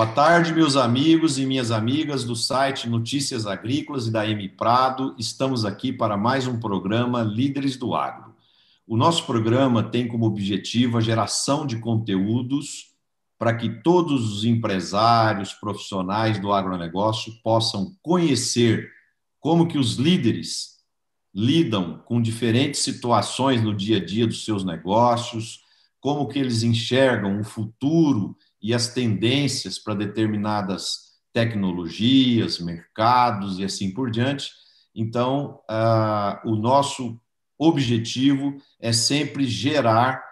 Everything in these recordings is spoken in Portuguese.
Boa tarde, meus amigos e minhas amigas do site Notícias Agrícolas e da M Prado. Estamos aqui para mais um programa Líderes do Agro. O nosso programa tem como objetivo a geração de conteúdos para que todos os empresários, profissionais do agronegócio possam conhecer como que os líderes lidam com diferentes situações no dia a dia dos seus negócios, como que eles enxergam o futuro e as tendências para determinadas tecnologias, mercados e assim por diante. Então, o nosso objetivo é sempre gerar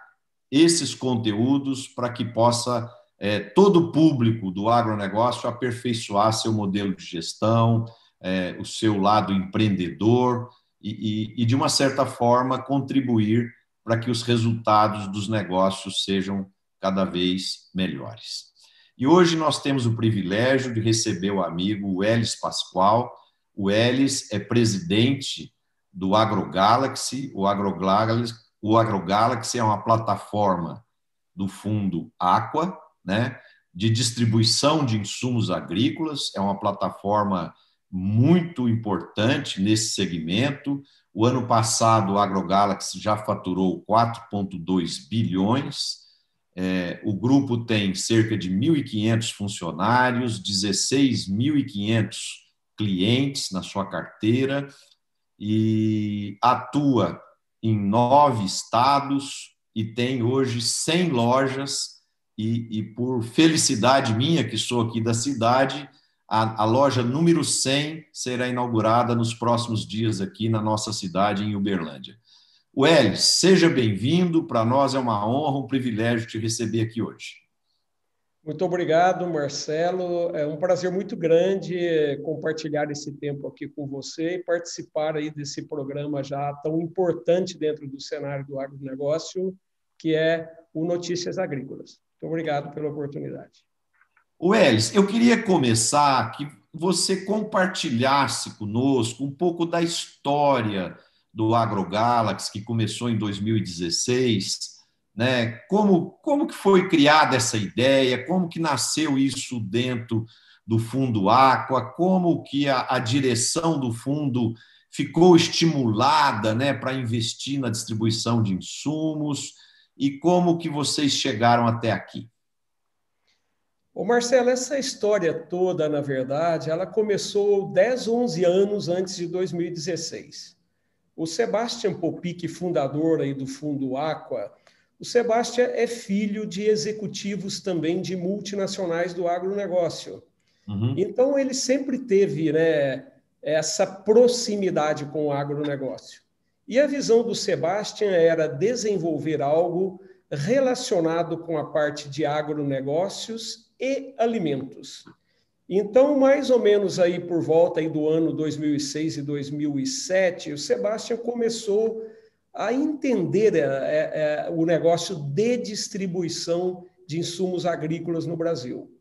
esses conteúdos para que possa é, todo o público do agronegócio aperfeiçoar seu modelo de gestão, é, o seu lado empreendedor e, e, e, de uma certa forma, contribuir para que os resultados dos negócios sejam cada vez melhores. E hoje nós temos o privilégio de receber o amigo Elis Pascoal. O Elis é presidente do AgroGalaxy. O AgroGalaxy, o AgroGalaxy é uma plataforma do fundo Aqua, né, de distribuição de insumos agrícolas, é uma plataforma muito importante nesse segmento. O ano passado, o AgroGalaxy já faturou 4,2 bilhões é, o grupo tem cerca de 1.500 funcionários, 16.500 clientes na sua carteira e atua em nove estados e tem hoje 100 lojas. E, e por felicidade minha, que sou aqui da cidade, a, a, loja número 100 será inaugurada nos próximos dias aqui na nossa cidade, em Uberlândia. Welles, seja bem-vindo. Para nós é uma honra, um privilégio te receber aqui hoje. Muito obrigado, Marcelo. É um prazer muito grande compartilhar esse tempo aqui com você e participar aí desse programa já tão importante dentro do cenário do agronegócio, que é o Notícias Agrícolas. Muito obrigado pela oportunidade. Welles, eu queria começar que você compartilhasse conosco um pouco da história do AgroGalaxy, que começou em 2016, né? Como, como que foi criada essa ideia? Como que nasceu isso dentro do Fundo Aqua? Como que a, a direção do fundo ficou estimulada né, para investir na distribuição de insumos? E como que vocês chegaram até aqui? Ô Marcelo, essa história toda, na verdade, ela começou 10, 11 anos antes de 2016. O Sebastian Popic, fundador aí do Fundo Aqua, o Sebastian é filho de executivos também de multinacionais do agronegócio. Uhum. Então, ele sempre teve né, essa proximidade com o agronegócio. E a visão do Sebastian era desenvolver algo relacionado com a parte de agronegócios e alimentos. Então, mais ou menos aí por volta aí do ano 2006 e 2007, o Sebastião começou a entender é, é, é, o negócio de distribuição de insumos agrícolas no Brasil.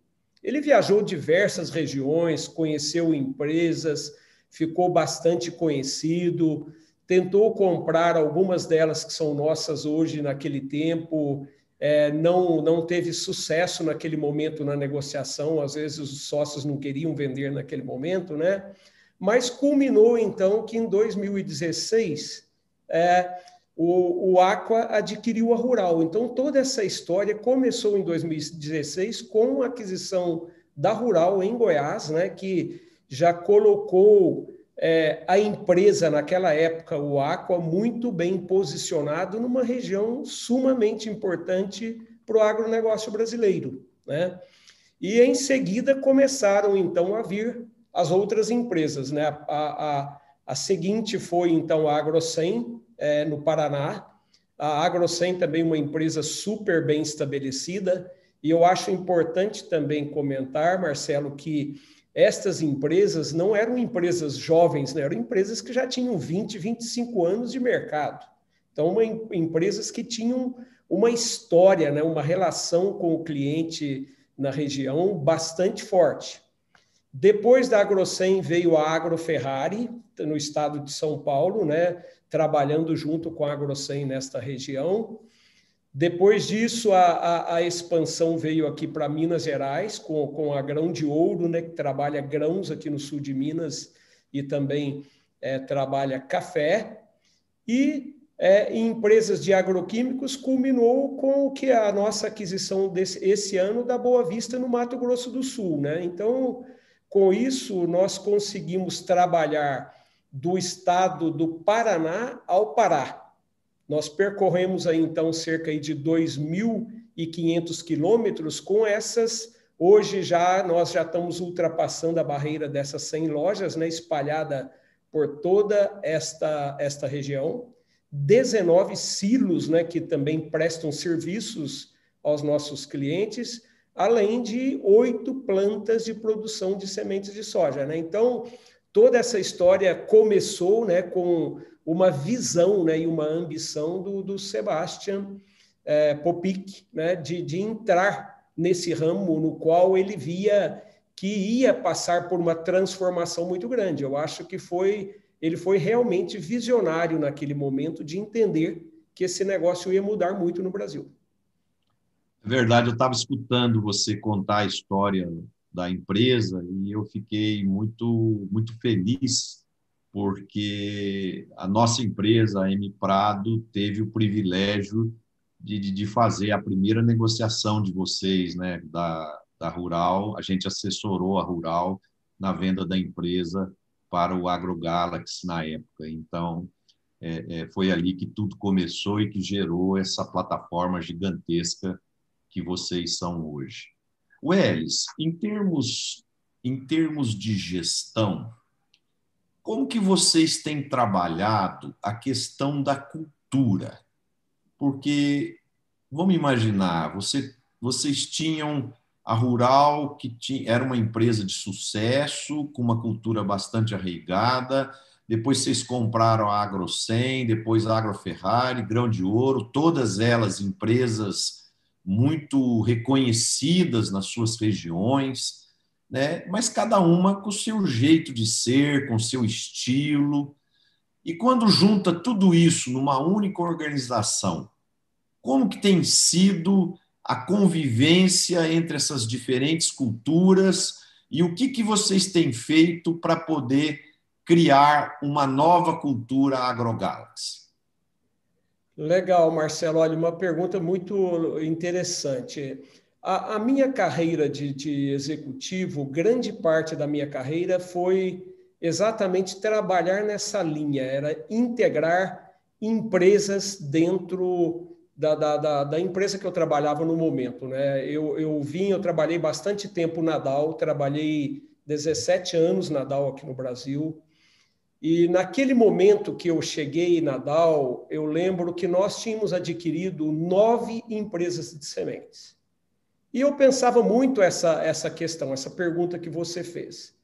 Ele viajou diversas regiões, conheceu empresas, ficou bastante conhecido, tentou comprar algumas delas que são nossas hoje naquele tempo, é, não, não teve sucesso naquele momento na negociação, às vezes os sócios não queriam vender naquele momento, né? Mas culminou então que em 2016 é, o, o Aqua adquiriu a Rural. Então toda essa história começou em 2016 com a aquisição da Rural em Goiás, né? Que já colocou é, a empresa, naquela época, o Aqua, muito bem posicionado numa região sumamente importante para o agronegócio brasileiro. Né? E em seguida começaram então a vir as outras empresas. Né? A, a, a seguinte foi então a AgroSem, é, no Paraná. A AgroSem também uma empresa super bem estabelecida. E eu acho importante também comentar, Marcelo, que estas empresas não eram empresas jovens, né? eram empresas que já tinham 20, 25 anos de mercado. Então, uma, empresas que tinham uma história, né? uma relação com o cliente na região bastante forte. Depois da AgroSem veio a AgroFerrari, no estado de São Paulo, né? trabalhando junto com a AgroSem nesta região. Depois disso, a, a, a expansão veio aqui para Minas Gerais, com, com a Grão de Ouro, né, que trabalha grãos aqui no sul de Minas e também é, trabalha café. E é, em empresas de agroquímicos culminou com o que a nossa aquisição desse esse ano da Boa Vista no Mato Grosso do Sul, né? Então, com isso nós conseguimos trabalhar do estado do Paraná ao Pará. Nós percorremos aí então cerca de 2.500 quilômetros com essas Hoje já nós já estamos ultrapassando a barreira dessas 100 lojas, né, espalhada por toda esta esta região. 19 silos, né, que também prestam serviços aos nossos clientes, além de oito plantas de produção de sementes de soja. Né? Então, toda essa história começou né, com uma visão né, e uma ambição do, do Sebastian é, Popic né, de, de entrar nesse ramo no qual ele via que ia passar por uma transformação muito grande. Eu acho que foi ele foi realmente visionário naquele momento de entender que esse negócio ia mudar muito no Brasil. É verdade, eu estava escutando você contar a história da empresa e eu fiquei muito muito feliz porque a nossa empresa, a M Prado, teve o privilégio de, de, de fazer a primeira negociação de vocês, né, da, da Rural. A gente assessorou a Rural na venda da empresa para o AgroGalaxy na época. Então, é, é, foi ali que tudo começou e que gerou essa plataforma gigantesca que vocês são hoje. Welles, em termos, em termos de gestão, como que vocês têm trabalhado a questão da cultura? Porque, vamos imaginar, você, vocês tinham a Rural, que tinha, era uma empresa de sucesso, com uma cultura bastante arraigada. Depois vocês compraram a AgroSem, depois a AgroFerrari, Grão de Ouro, todas elas empresas muito reconhecidas nas suas regiões, né? mas cada uma com o seu jeito de ser, com o seu estilo. E quando junta tudo isso numa única organização, como que tem sido a convivência entre essas diferentes culturas e o que, que vocês têm feito para poder criar uma nova cultura agrogalaxy? Legal, Marcelo. Olha, uma pergunta muito interessante. A, a minha carreira de, de executivo, grande parte da minha carreira foi exatamente trabalhar nessa linha, era integrar empresas dentro da, da, da, da, empresa que eu trabalhava no momento. Né? Eu, eu vim, eu trabalhei bastante tempo na DAO, trabalhei 17 anos na DAO aqui no Brasil. E naquele momento que eu cheguei na DAO, eu lembro que nós tínhamos adquirido nove empresas de sementes. E eu pensava muito essa, essa questão, essa pergunta que você fez.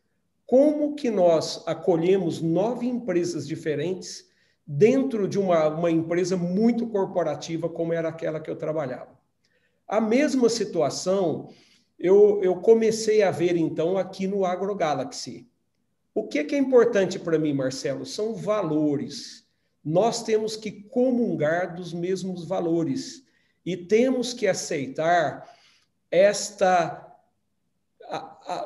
Como que nós acolhemos nove empresas diferentes dentro de uma, uma empresa muito corporativa como era aquela que eu trabalhava. A mesma situação eu, eu comecei a ver então aqui no AgroGalaxy. O que, que é importante para mim, Marcelo? São valores. Nós temos que comungar dos mesmos valores e temos que aceitar esta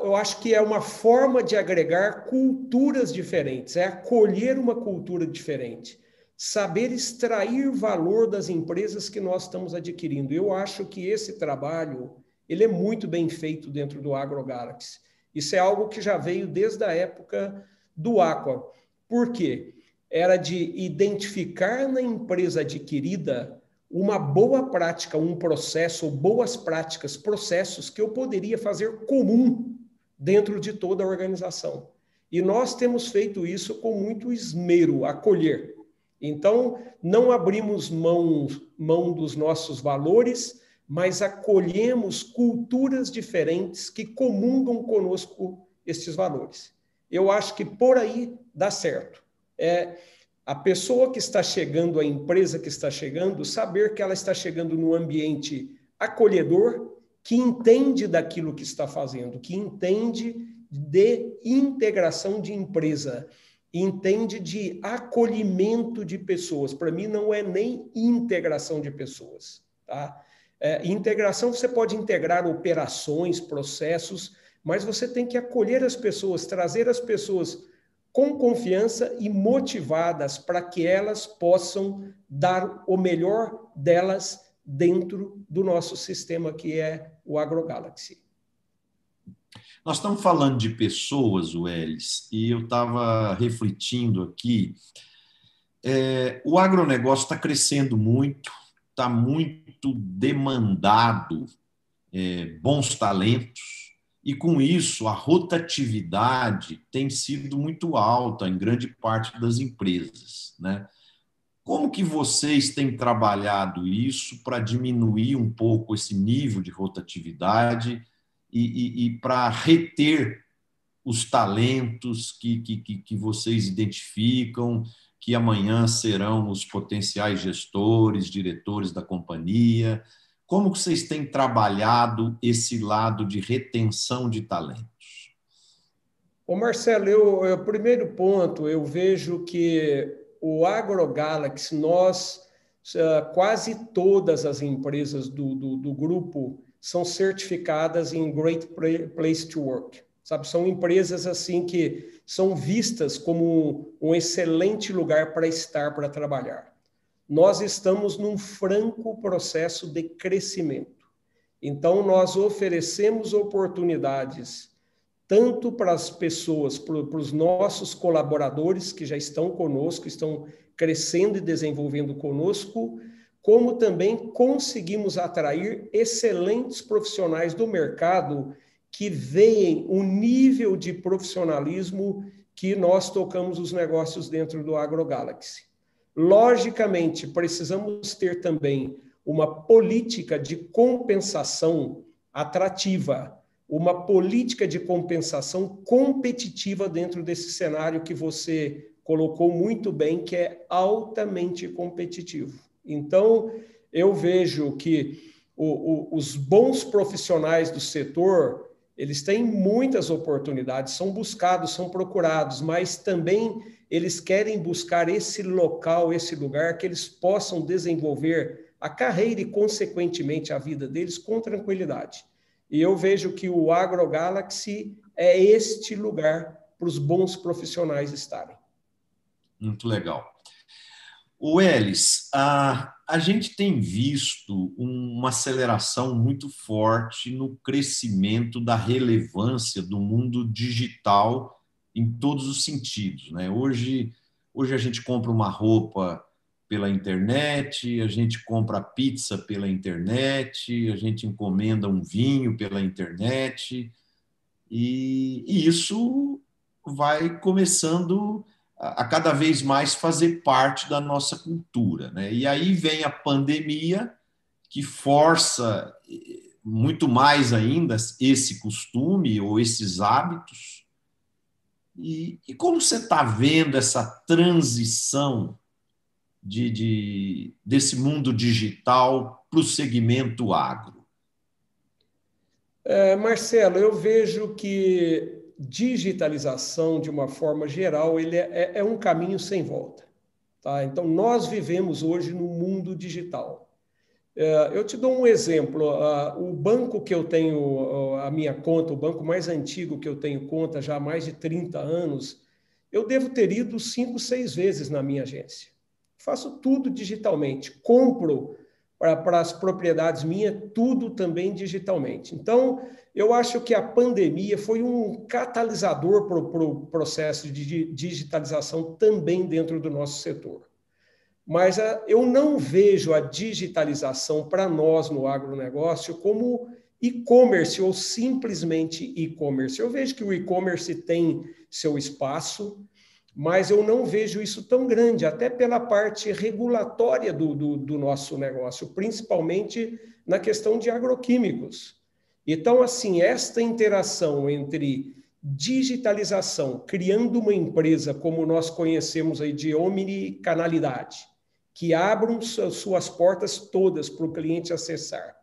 eu acho que é uma forma de agregar culturas diferentes, é acolher uma cultura diferente, saber extrair valor das empresas que nós estamos adquirindo. Eu acho que esse trabalho ele é muito bem feito dentro do AgroGalaxy. Isso é algo que já veio desde a época do Aqua. Por quê? Era de identificar na empresa adquirida uma boa prática, um processo, boas práticas, processos que eu poderia fazer comum dentro de toda a organização. E nós temos feito isso com muito esmero, acolher. Então, não abrimos mão, mão dos nossos valores, mas acolhemos culturas diferentes que comungam conosco estes valores. Eu acho que por aí dá certo. É, a pessoa que está chegando, a empresa que está chegando, saber que ela está chegando num ambiente acolhedor, que entende daquilo que está fazendo, que entende de integração de empresa, entende de acolhimento de pessoas. Para mim, não é nem integração de pessoas. Tá? É, integração, você pode integrar operações, processos, mas você tem que acolher as pessoas, trazer as pessoas com confiança e motivadas para que elas possam dar o melhor delas dentro do nosso sistema que é o AgroGalaxy. Nós estamos falando de pessoas, Welles, e eu estava refletindo aqui. É, o agronegócio está crescendo muito, está muito demandado é, bons talentos, e com isso a rotatividade tem sido muito alta em grande parte das empresas. Né? Como que vocês têm trabalhado isso para diminuir um pouco esse nível de rotatividade e, e, e para reter os talentos que, que, que vocês identificam, que amanhã serão os potenciais gestores, diretores da companhia? Como que vocês têm trabalhado esse lado de retenção de talentos? Ô Marcelo, eu, eu, primeiro ponto, eu vejo que o AgroGalaxy, nós, ah, quase todas as empresas do, do, do grupo são certificadas em Great Place to Work. Sabe, são empresas assim que são vistas como um excelente lugar para estar, para trabalhar. Nós estamos num franco processo de crescimento. Então, nós oferecemos oportunidades tanto para as pessoas, para, os nossos colaboradores que já estão conosco, estão crescendo e desenvolvendo conosco, como também conseguimos atrair excelentes profissionais do mercado que veem o nível de profissionalismo que nós tocamos os negócios dentro do AgroGalaxy. Logicamente, precisamos ter também uma política de compensação atrativa uma política de compensação competitiva dentro desse cenário que você colocou muito bem, que é altamente competitivo. Então, eu vejo que o, o, os bons profissionais do setor, eles têm muitas oportunidades, são buscados, são procurados, mas também eles querem buscar esse local, esse lugar que eles possam desenvolver a carreira e, consequentemente, a vida deles com tranquilidade. E eu vejo que o AgroGalaxy é este lugar para os bons profissionais estarem. Muito legal. O Elis, a, a gente tem visto uma aceleração muito forte no crescimento da relevância do mundo digital em todos os sentidos. Né? Hoje, hoje a gente compra uma roupa pela internet, a gente compra pizza pela internet, a gente encomenda um vinho pela internet, e, e isso vai começando a, a, cada vez mais fazer parte da nossa cultura. Né? E aí vem a pandemia, que força muito mais ainda esse costume ou esses hábitos. E, e como você está vendo essa transição de, de desse mundo digital para o segmento agro? É, Marcelo, eu vejo que digitalização, de uma forma geral, ele é, é, é um caminho sem volta. Tá? Então, nós vivemos hoje no mundo digital. É, eu te dou um exemplo. O banco que eu tenho, a minha conta, o banco mais antigo que eu tenho conta já há mais de 30 anos, eu devo ter ido cinco, seis vezes na minha agência faço tudo digitalmente, compro para as propriedades minhas, tudo também digitalmente. Então, eu acho que a pandemia foi um catalisador para o pro processo de digitalização também dentro do nosso setor. Mas a, eu não vejo a digitalização para nós no agronegócio como e-commerce ou simplesmente e-commerce. Eu vejo que o e-commerce tem seu espaço, mas eu não vejo isso tão grande, até pela parte regulatória do, do, do, nosso negócio, principalmente na questão de agroquímicos. Então, assim, esta interação entre digitalização, criando uma empresa como nós conhecemos aí de omnicanalidade, que abram suas portas todas para o cliente acessar,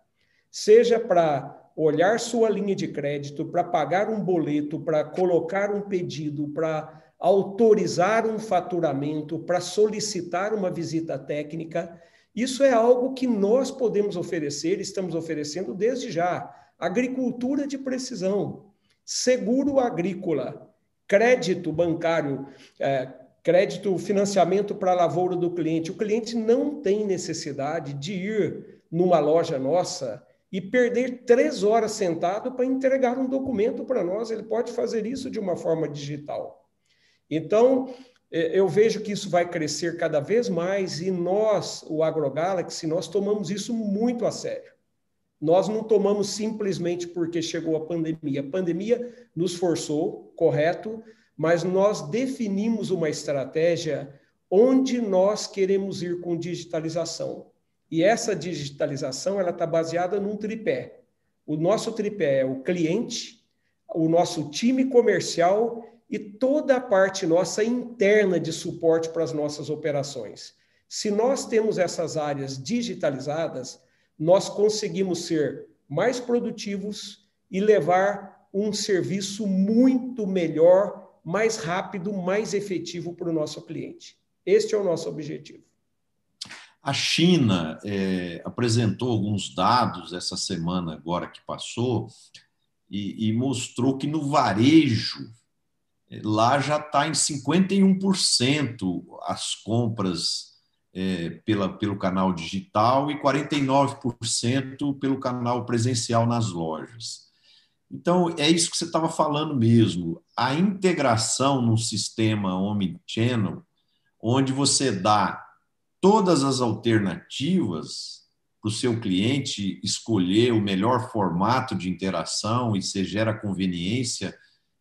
seja para olhar sua linha de crédito, para pagar um boleto, para colocar um pedido, para autorizar um faturamento, para solicitar uma visita técnica, Isso é algo que nós podemos oferecer, estamos oferecendo desde já. Agricultura de precisão, seguro agrícola, crédito bancário, é, crédito, financiamento para a lavoura do cliente. O cliente não tem necessidade de ir numa loja nossa e perder três horas sentado para entregar um documento para nós. Ele pode fazer isso de uma forma digital. Então, é, eu vejo que isso vai crescer cada vez mais e nós, o AgroGalaxy, nós tomamos isso muito a sério. Nós não tomamos simplesmente porque chegou a pandemia. A pandemia nos forçou, correto, mas nós definimos uma estratégia onde nós queremos ir com digitalização. E essa digitalização ela está baseada num tripé. O nosso tripé é o cliente, o nosso time comercial e toda a parte nossa interna de suporte para as nossas operações. Se nós temos essas áreas digitalizadas, nós conseguimos ser mais produtivos e levar um serviço muito melhor, mais rápido, mais efetivo para o nosso cliente. Este é o nosso objetivo. A China é, apresentou alguns dados essa semana agora que passou e, e mostrou que no varejo lá já está em 51% as compras é, pela, pelo canal digital e 49% pelo canal presencial nas lojas. Então, é isso que você estava falando mesmo. A integração no sistema Omnichannel, onde você dá todas as alternativas para o seu cliente escolher o melhor formato de interação e você gera conveniência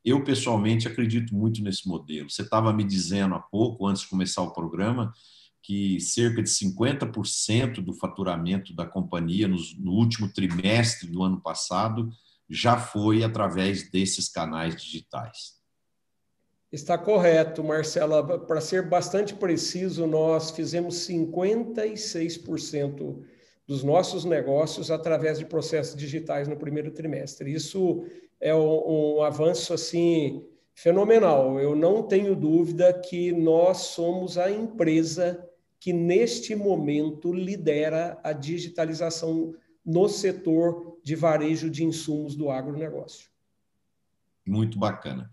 eu, pessoalmente, acredito muito nesse modelo. Você estava me dizendo há pouco, antes de começar o programa, que cerca de 50% do faturamento da companhia no, no último trimestre do ano passado já foi através desses canais digitais. Está correto, Marcela. Para ser bastante preciso, nós fizemos 56% dos nossos negócios através de processos digitais no primeiro trimestre. Isso é um, um avanço assim fenomenal. Eu não tenho dúvida que nós somos a empresa que neste momento lidera a digitalização no setor de varejo de insumos do agronegócio. Muito bacana.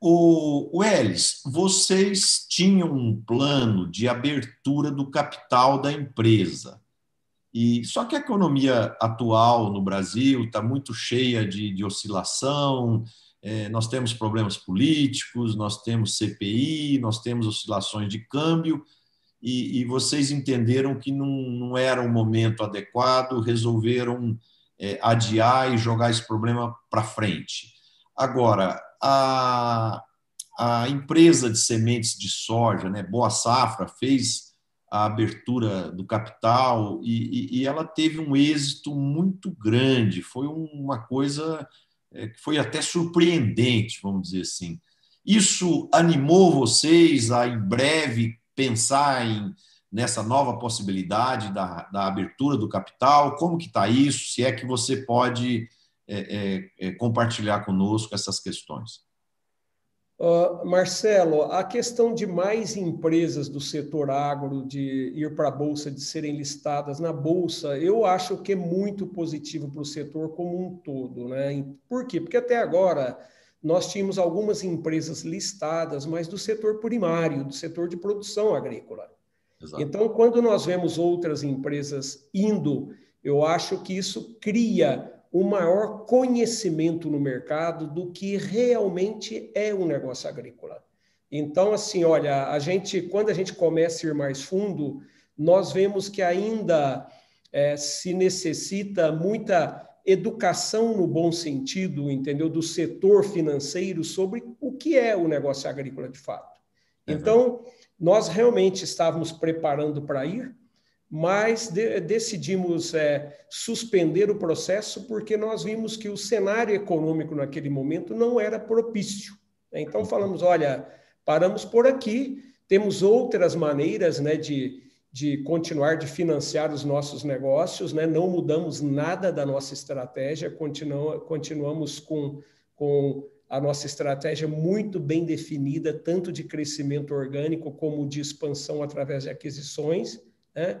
O, o vocês tinham um plano de abertura do capital da empresa. E só que a economia atual no Brasil está muito cheia de, de oscilação. É, nós temos problemas políticos, nós temos CPI, nós temos oscilações de câmbio. E, e vocês entenderam que não, não era o momento adequado, resolveram é, adiar e jogar esse problema para frente. Agora, a, a empresa de sementes de soja, né, Boa Safra, fez a abertura do capital e, e, ela teve um êxito muito grande. Foi uma coisa é, que foi até surpreendente, vamos dizer assim. Isso animou vocês a, em breve, pensar em, nessa nova possibilidade da, da abertura do capital? Como que está isso? Se é que você pode é, é, é compartilhar conosco essas questões. Uh, Marcelo, a questão de mais empresas do setor agro de ir para a Bolsa, de serem listadas na Bolsa, eu acho que é muito positivo para o setor como um todo. Né? Por quê? Porque até agora nós tínhamos algumas empresas listadas, mas do setor primário, do setor de produção agrícola. Exato. Então, quando nós vemos outras empresas indo, eu acho que isso cria o maior conhecimento no mercado do que realmente é um negócio agrícola. Então, assim, olha, a gente, quando a gente começa a ir mais fundo, nós vemos que ainda é, se necessita muita educação no bom sentido, entendeu, do setor financeiro sobre o que é o negócio agrícola de fato. Então, nós realmente estávamos preparando para ir, mas de, decidimos é, suspender o processo porque nós vimos que o cenário econômico naquele momento não era propício. Né? Então falamos, olha, paramos por aqui, temos outras maneiras né, de, de continuar de financiar os nossos negócios, né? não mudamos nada da nossa estratégia, continua, continuamos com, com a nossa estratégia muito bem definida, tanto de crescimento orgânico como de expansão através de aquisições. Né?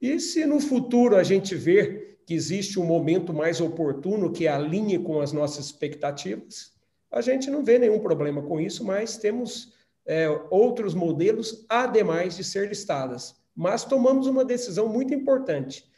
E se no futuro a gente ver que existe um momento mais oportuno que alinhe com as nossas expectativas, a gente não vê nenhum problema com isso, mas temos é, outros modelos, ademais de ser listadas. Mas tomamos uma decisão muito importante.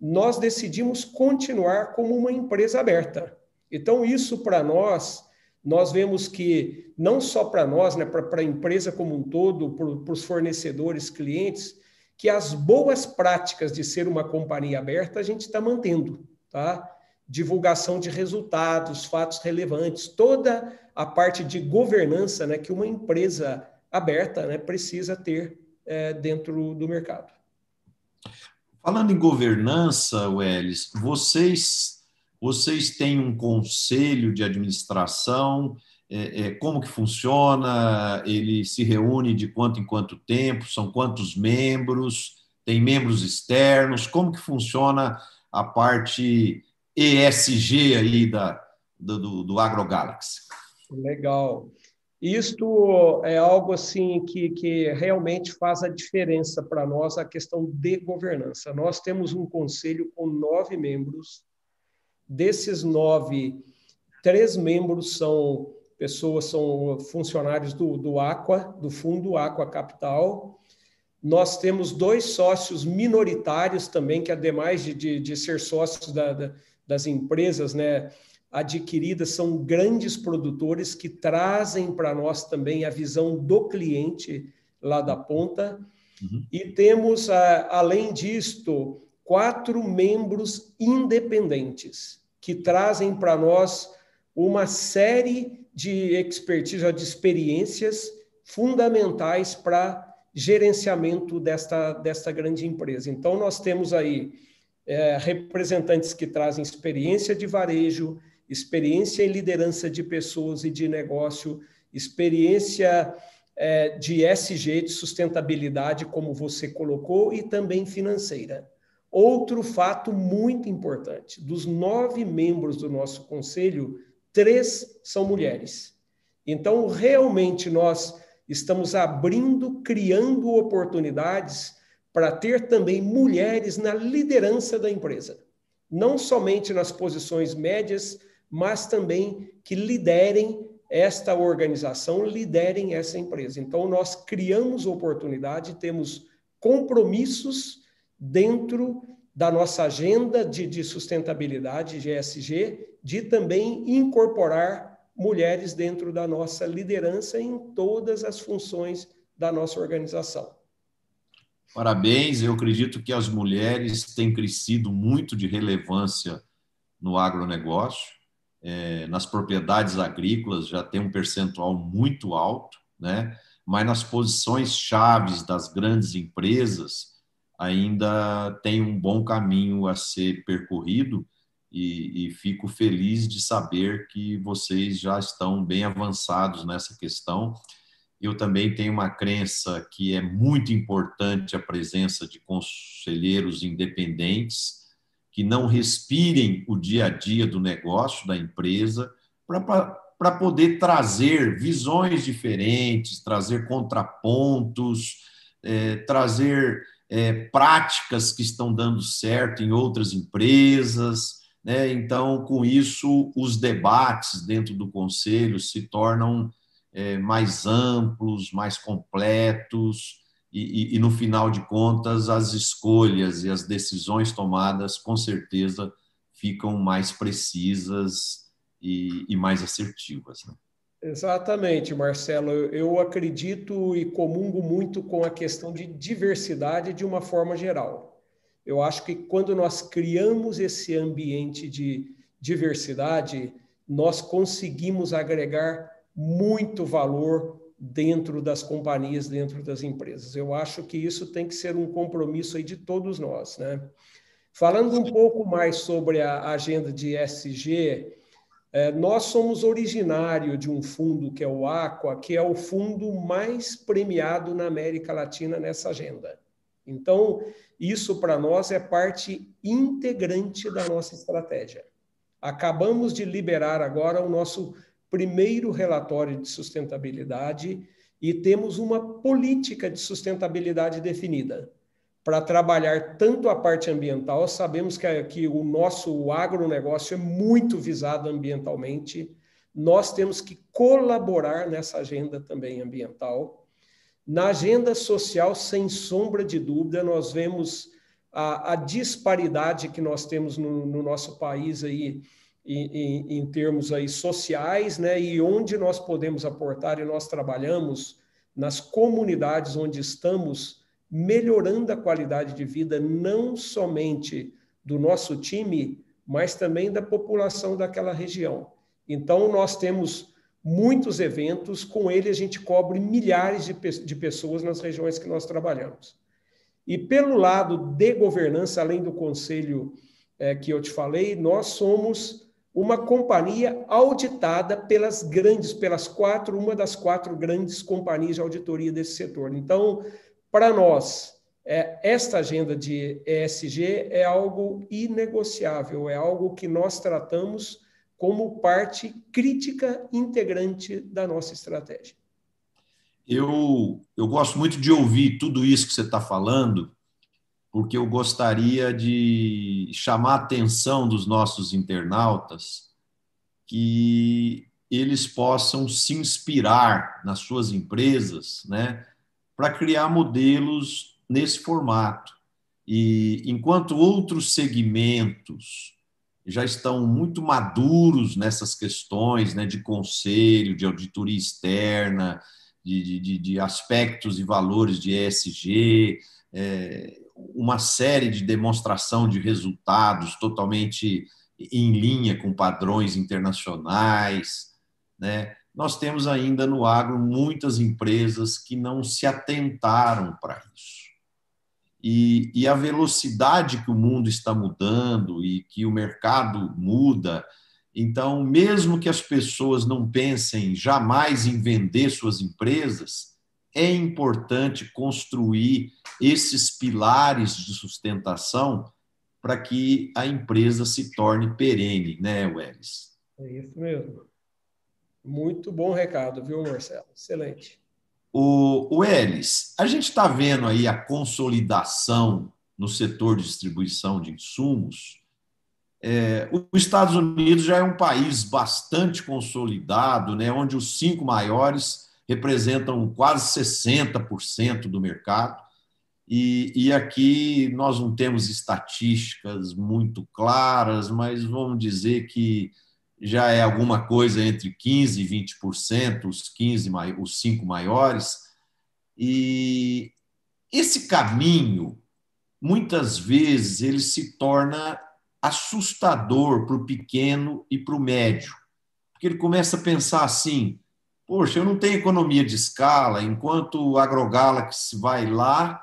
Nós decidimos continuar como uma empresa aberta. Então, isso para nós, nós vemos que, não só para nós, né, para a empresa como um todo, para os fornecedores, clientes, que as boas práticas de ser uma companhia aberta a gente está mantendo, tá? Divulgação de resultados, fatos relevantes, toda a parte de governança né, que uma empresa aberta né, precisa ter é, dentro do mercado. Falando em governança, Welles, vocês, vocês têm um conselho de administração, é, é, como que funciona? Ele se reúne de quanto em quanto tempo? São quantos membros? Tem membros externos? Como que funciona a parte ESG aí da, do, do, AgroGalaxy? Legal. Isto é algo assim que, que realmente faz a diferença para nós a questão de governança. Nós temos um conselho com nove membros. Desses nove, três membros são pessoas, são funcionários do, do Aqua, do Fundo Aqua Capital. Nós temos dois sócios minoritários também, que ademais de, de, de ser sócios da, da, das empresas, né, adquiridas são grandes produtores que trazem para nós também a visão do cliente lá da ponta. Uhum. E temos, além disto, quatro membros independentes que trazem para nós uma série de expertise, de experiências fundamentais para gerenciamento desta, desta grande empresa. Então, nós temos aí é, representantes que trazem experiência de varejo, experiência em liderança de pessoas e de negócio, experiência é, de SG, de sustentabilidade, como você colocou, e também financeira. Outro fato muito importante: dos nove membros do nosso conselho, três são mulheres. Então, realmente, nós estamos abrindo, criando oportunidades para ter também mulheres na liderança da empresa. Não somente nas posições médias, mas também que liderem esta organização, liderem essa empresa. Então, nós criamos oportunidade, temos compromissos dentro da nossa agenda de, de sustentabilidade, GSG, de também incorporar mulheres dentro da nossa liderança em todas as funções da nossa organização. Parabéns, eu acredito que as mulheres têm crescido muito de relevância no agronegócio é, nas propriedades agrícolas já tem um percentual muito alto, né? mas nas posições chaves das grandes empresas ainda tem um bom caminho a ser percorrido e, e, fico feliz de saber que vocês já estão bem avançados nessa questão. Eu também tenho uma crença que é muito importante a presença de conselheiros independentes, que não respirem o dia a dia do negócio da empresa, para poder trazer visões diferentes, trazer contrapontos, é, trazer é, práticas que estão dando certo em outras empresas. Né? Então, com isso, os debates dentro do conselho se tornam é, mais amplos, mais completos e, e, e, no final de contas, as escolhas e as decisões tomadas, com certeza, ficam mais precisas e, e mais assertivas. Né? Exatamente, Marcelo. Eu acredito e comungo muito com a questão de diversidade de uma forma geral. Eu acho que quando nós criamos esse ambiente de diversidade, nós conseguimos agregar muito valor dentro das companhias, dentro das empresas. Eu acho que isso tem que ser um compromisso aí de todos nós, né? Falando um pouco mais sobre a agenda de SG, nós somos originário de um fundo que é o Aqua, que é o fundo mais premiado na América Latina nessa agenda. Então, isso para nós é parte integrante da nossa estratégia. Acabamos de liberar agora o nosso primeiro relatório de sustentabilidade e temos uma política de sustentabilidade definida. Para trabalhar tanto a parte ambiental. Sabemos que, que o nosso agronegócio é muito visado ambientalmente. Nós temos que colaborar nessa agenda também ambiental. Na agenda social, sem sombra de dúvida, nós vemos a, a disparidade que nós temos no, no nosso país aí em, em, em, termos aí sociais, né? E onde nós podemos aportar e nós trabalhamos nas comunidades onde estamos melhorando a qualidade de vida não somente do nosso time, mas também da população daquela região. Então, nós temos muitos eventos, com ele a gente cobre milhares de, pessoas nas regiões que nós trabalhamos. E pelo lado de governança, além do conselho é, que eu te falei, nós somos uma companhia auditada pelas grandes, pelas quatro, uma das quatro grandes companhias de auditoria desse setor. Então, para nós, é, esta agenda de ESG é algo inegociável, é algo que nós tratamos como parte crítica integrante da nossa estratégia. Eu, eu gosto muito de ouvir tudo isso que você está falando, porque eu gostaria de chamar a atenção dos nossos internautas que eles possam se inspirar nas suas empresas, né, para criar modelos nesse formato. E enquanto outros segmentos já estão muito maduros nessas questões né, de conselho, de auditoria externa, de, de, de aspectos e valores de ESG, é, uma série de demonstração de resultados totalmente em linha com padrões internacionais, né? Nós temos ainda no agro muitas empresas que não se atentaram para isso. E, e, a velocidade que o mundo está mudando e que o mercado muda, então, mesmo que as pessoas não pensem jamais em vender suas empresas, é importante construir esses pilares de sustentação para que a empresa se torne perene, né, Welles? É isso mesmo. Muito bom recado, viu, Marcelo? Excelente. O, o Elis, a gente está vendo aí a consolidação no setor de distribuição de insumos. É, os Estados Unidos já é um país bastante consolidado, né, onde os cinco maiores representam quase 60% do mercado. E, e aqui nós não temos estatísticas muito claras, mas vamos dizer que já é alguma coisa entre 15% e 20%, os 15, os cinco maiores. E esse caminho, muitas vezes, ele se torna assustador para o pequeno e para o médio, porque ele começa a pensar assim: poxa, eu não tenho economia de escala, enquanto o AgroGalaxy vai lá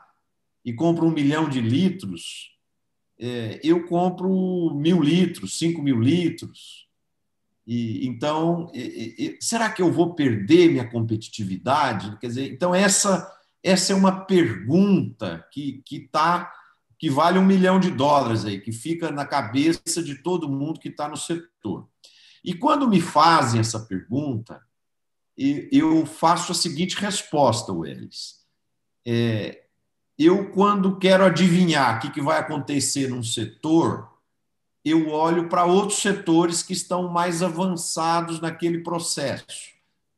e compra um milhão de litros, é, eu compro mil litros, cinco mil litros. E, então, e, e, será que eu vou perder minha competitividade? Quer dizer, então essa essa é uma pergunta que que tá que vale um milhão de dólares aí, que fica na cabeça de todo mundo que está no setor. E quando me fazem essa pergunta, eu faço a seguinte resposta, Welles. É, eu, quando quero adivinhar o que vai acontecer num setor, eu olho para outros setores que estão mais avançados naquele processo.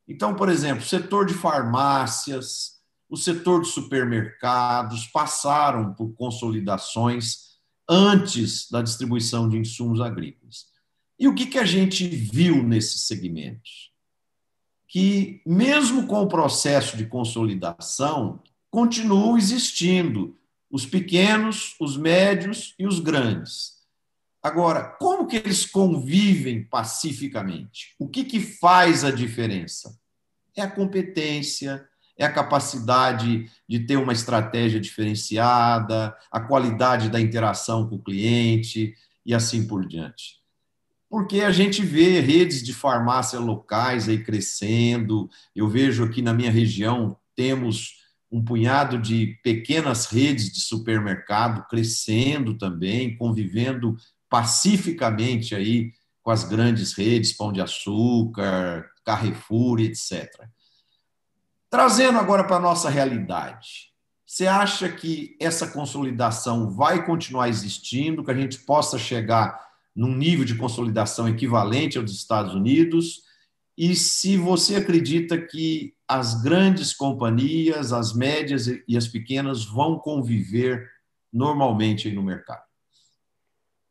Então, por exemplo, o setor de farmácias, o setor de supermercados passaram por consolidações antes da distribuição de insumos agrícolas. E o que, que a gente viu nesses segmentos? Que, mesmo com o processo de consolidação, continuam existindo os pequenos, os médios e os grandes. Agora, como que eles convivem pacificamente? O que, que faz a diferença? É a competência, é a capacidade de ter uma estratégia diferenciada, a qualidade da interação com o cliente e assim por diante. Porque a gente vê redes de farmácia locais aí crescendo. Eu vejo aqui na minha região temos um punhado de pequenas redes de supermercado crescendo também, convivendo pacificamente aí com as grandes redes, Pão de Açúcar, Carrefour, etc. Trazendo agora para a nossa realidade, Você acha que essa consolidação vai continuar existindo, que a gente possa chegar num nível de consolidação equivalente ao dos Estados Unidos? E se você acredita que as grandes companhias, as médias e as pequenas vão conviver normalmente no mercado?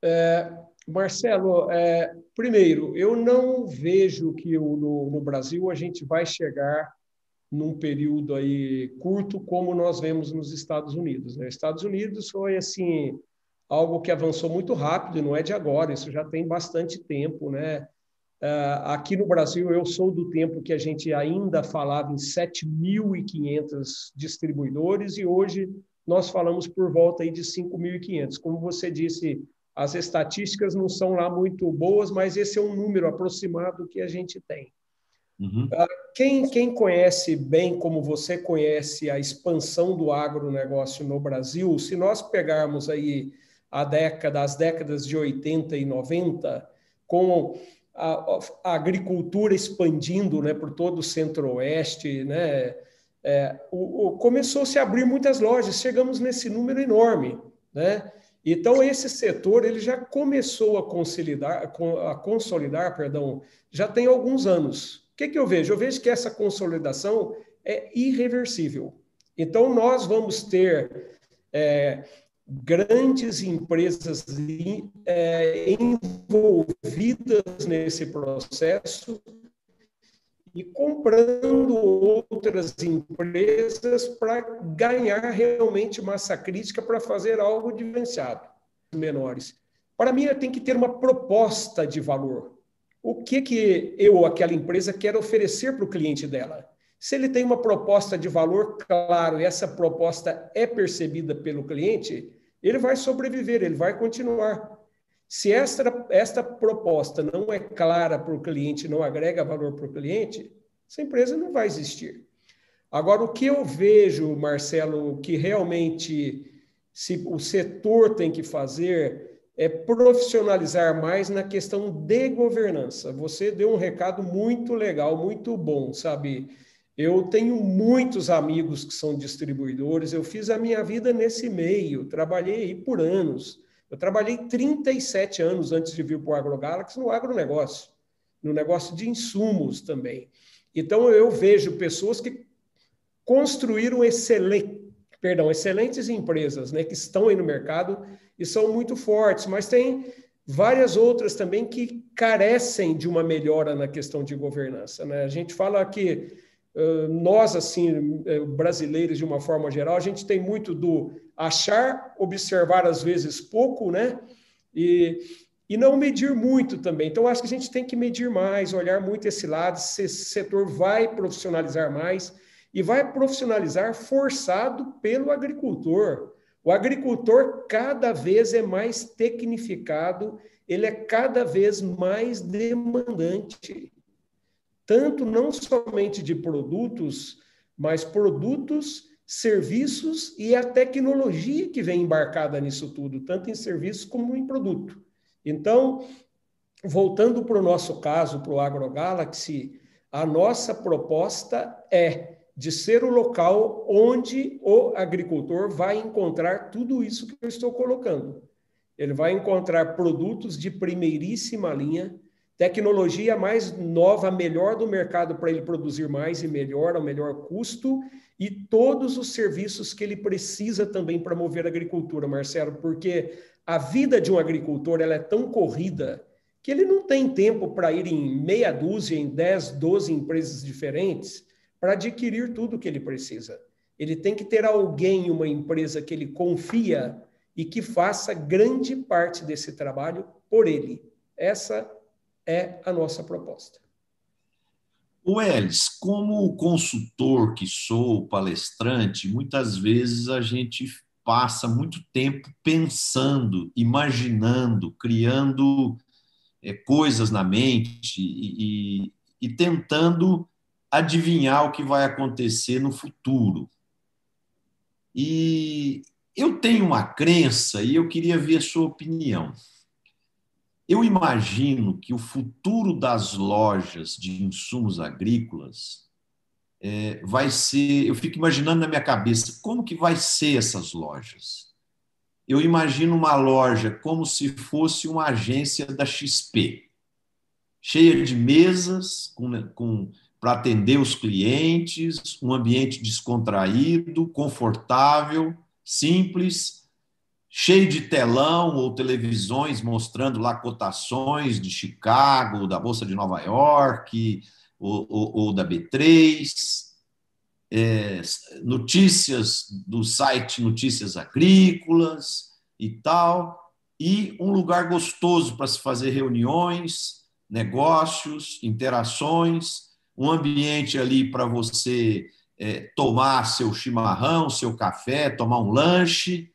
É, Marcelo, é, primeiro, eu não vejo que no, no Brasil a gente vai chegar num período aí curto como nós vemos nos Estados Unidos. Né? Estados Unidos foi assim algo que avançou muito rápido, e não é de agora, isso já tem bastante tempo, né? Uh, aqui no Brasil, eu sou do tempo que a gente ainda falava em 7.500 distribuidores e hoje nós falamos por volta aí de 5.500. Como você disse, as estatísticas não são lá muito boas, mas esse é um número aproximado que a gente tem. Uhum. Uh, quem, quem conhece bem, como você conhece, a expansão do agronegócio no Brasil, se nós pegarmos aí a década, as décadas de 80 e 90, com a, a agricultura expandindo né, por todo o centro-oeste, né, é, o, o, começou a abrir muitas lojas, chegamos nesse número enorme. Né? Então, esse setor ele já começou a consolidar, a consolidar perdão, já tem alguns anos que, que eu vejo? Eu vejo que essa consolidação é irreversível. Então, nós vamos ter é, grandes empresas é, envolvidas nesse processo e comprando outras empresas para ganhar realmente massa crítica para fazer algo diferenciado, menores. Para mim, tem que ter uma proposta de valor o que, que eu ou aquela empresa quer oferecer para o cliente dela. Se ele tem uma proposta de valor claro essa proposta é percebida pelo cliente, ele vai sobreviver, ele vai continuar. Se esta, esta proposta não é clara para o cliente, não agrega valor para o cliente, essa empresa não vai existir. Agora, o que eu vejo, Marcelo, que realmente se o setor tem que fazer é profissionalizar mais na questão de governança. Você deu um recado muito legal, muito bom, sabe? Eu tenho muitos amigos que são distribuidores, eu fiz a minha vida nesse meio, trabalhei aí por anos. Eu trabalhei 37 anos antes de vir para o AgroGalaxy no agronegócio, no negócio de insumos também. Então, eu vejo pessoas que construíram excelente, perdão, excelentes empresas né, que estão aí no mercado e são muito fortes, mas tem várias outras também que carecem de uma melhora na questão de governança. Né? A gente fala que nós, assim, eh, brasileiros, de uma forma geral, a gente tem muito do achar, observar às vezes pouco, né? E, e não medir muito também. Então, acho que a gente tem que medir mais, olhar muito esse lado, se esse setor vai profissionalizar mais e vai profissionalizar forçado pelo agricultor. O agricultor cada vez é mais tecnificado, ele é cada vez mais demandante. Tanto não somente de produtos, mas produtos, serviços e a tecnologia que vem embarcada nisso tudo, tanto em serviços como em produto. Então, voltando para o nosso caso, para o AgroGalaxy, a nossa proposta é de ser o local onde o agricultor vai encontrar tudo isso que eu estou colocando. Ele vai encontrar produtos de primeiríssima linha, tecnologia mais nova, melhor do mercado para ele produzir mais e melhor, ao melhor custo, e todos os serviços que ele precisa também para mover a agricultura, Marcelo, porque a vida de um agricultor ela é tão corrida que ele não tem tempo para ir em meia dúzia, em 10, 12 empresas diferentes para adquirir tudo o que ele precisa. Ele tem que ter alguém, uma empresa que ele confia e que faça grande parte desse trabalho por ele. Essa é a nossa proposta. O Elis, como consultor que sou, palestrante, muitas vezes a gente passa muito tempo pensando, imaginando, criando é, coisas na mente e, e, e tentando adivinhar o que vai acontecer no futuro. E eu tenho uma crença e eu queria ver a sua opinião. Eu imagino que o futuro das lojas de insumos agrícolas é, vai ser. Eu fico imaginando na minha cabeça como que vai ser essas lojas. Eu imagino uma loja como se fosse uma agência da XP, cheia de mesas com, com para atender os clientes, um ambiente descontraído, confortável, simples, cheio de telão ou televisões mostrando lá cotações de Chicago, da Bolsa de Nova York ou, ou, ou da B3, é, notícias do site Notícias Agrícolas e tal, e um lugar gostoso para se fazer reuniões, negócios, interações um ambiente ali para você é, tomar seu chimarrão, seu café, tomar um lanche,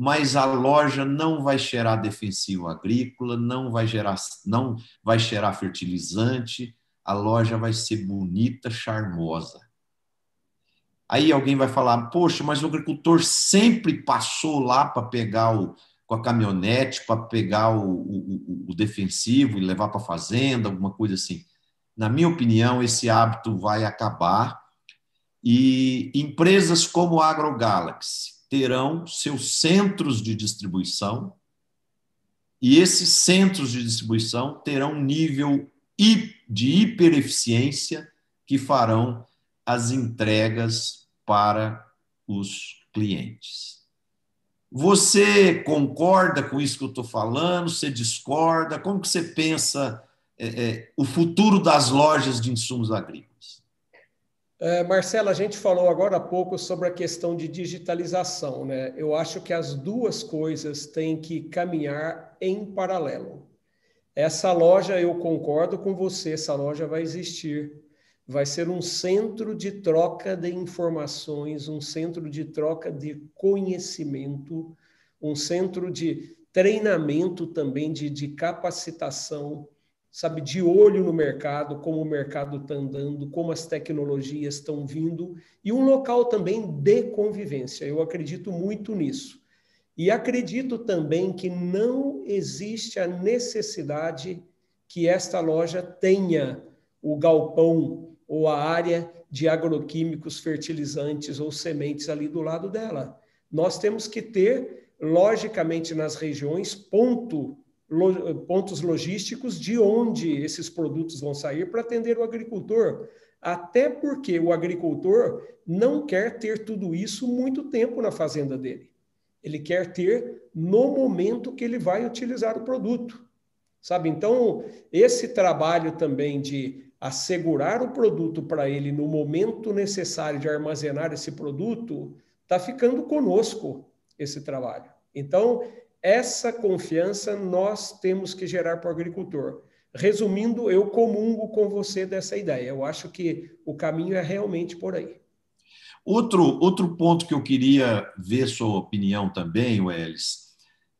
mas a loja não vai cheirar defensivo agrícola, não vai gerar, não vai cheirar fertilizante, a loja vai ser bonita, charmosa. Aí alguém vai falar: "Poxa, mas o agricultor sempre passou lá para pegar o com a caminhonete para pegar o, o, o defensivo e levar para a fazenda, alguma coisa assim na minha opinião, esse hábito vai acabar e empresas como a AgroGalaxy terão seus centros de distribuição e esses centros de distribuição terão um nível de hipereficiência que farão as entregas para os clientes. Você concorda com isso que eu estou falando? Você discorda? Como que você pensa é, é, o futuro das lojas de insumos agrícolas? É, Marcela, a gente falou agora há pouco sobre a questão de digitalização, né? Eu acho que as duas coisas têm que caminhar em paralelo. Essa loja, eu concordo com você, essa loja vai existir. Vai ser um centro de troca de informações, um centro de troca de conhecimento, um centro de treinamento também, de, de capacitação sabe, de olho no mercado, como o mercado está andando, como as tecnologias estão vindo, e um local também de convivência. Eu acredito muito nisso. E acredito também que não existe a necessidade que esta loja tenha o galpão ou a área de agroquímicos, fertilizantes ou sementes ali do lado dela. Nós temos que ter, logicamente, nas regiões, ponto pontos logísticos de onde esses produtos vão sair para atender o agricultor. Até porque o agricultor não quer ter tudo isso muito tempo na fazenda dele. Ele quer ter no momento que ele vai utilizar o produto. Sabe? Então, esse trabalho também de assegurar o produto para ele no momento necessário de armazenar esse produto, está ficando conosco esse trabalho. Então, essa confiança nós temos que gerar para o agricultor. Resumindo, eu comungo com você dessa ideia. Eu acho que o caminho é realmente por aí. Outro, outro ponto que eu queria ver sua opinião também, Welles,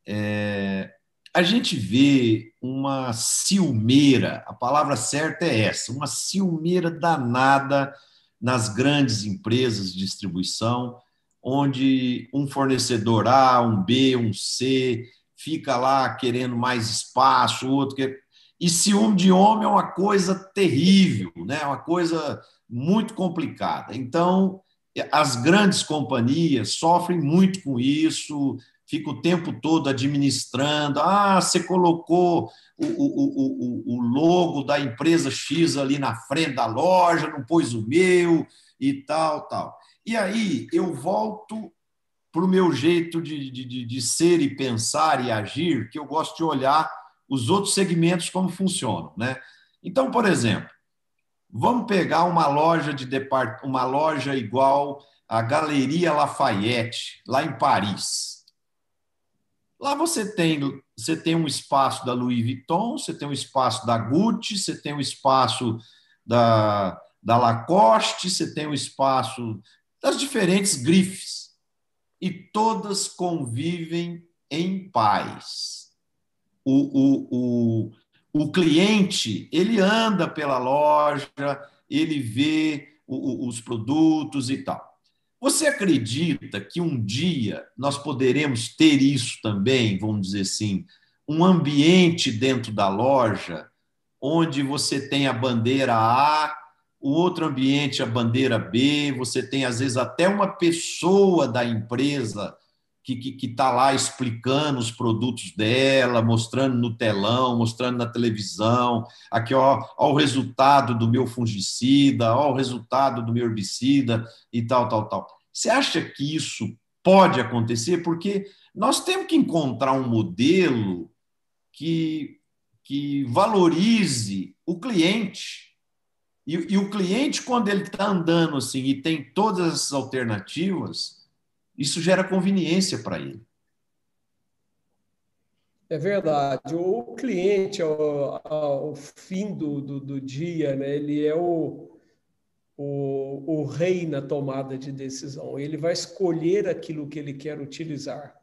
é, a gente vê uma ciumeira, a palavra certa é essa, uma ciumeira danada nas grandes empresas de distribuição, onde um fornecedor A, um B, um C fica lá querendo mais espaço, o outro quer. E ciúme de homem é uma coisa terrível, né? uma coisa muito complicada. Então, as grandes companhias sofrem muito com isso, fica o tempo todo administrando. Ah, você colocou o, o, o, o logo da empresa X ali na frente da loja, não pôs o meu e tal, tal. E aí eu volto para o meu jeito de, de, de ser e pensar e agir, que eu gosto de olhar os outros segmentos como funcionam. Né? Então, por exemplo, vamos pegar uma loja de depart... uma loja igual a Galeria Lafayette, lá em Paris. Lá você tem, você tem um espaço da Louis Vuitton, você tem um espaço da Gucci, você tem um espaço da, da Lacoste, você tem um espaço das diferentes grifes, e todas convivem em paz. O, o, o, o cliente, ele anda pela loja, ele vê o, os produtos e tal. Você acredita que um dia nós poderemos ter isso também, vamos dizer assim, um ambiente dentro da loja onde você tem a bandeira A o outro ambiente a bandeira B, você tem às vezes até uma pessoa da empresa que está tá lá explicando os produtos dela, mostrando no telão, mostrando na televisão, aqui ó, ó o resultado do meu fungicida, ó o resultado do meu herbicida e tal, tal, tal. Você acha que isso pode acontecer? Porque nós temos que encontrar um modelo que, que valorize o cliente e, e o cliente, quando ele está andando assim e tem todas essas alternativas, isso gera conveniência para ele. É verdade. O cliente, ao, ao fim do, do, do, dia, né, ele é o, o, o rei na tomada de decisão. Ele vai escolher aquilo que ele quer utilizar.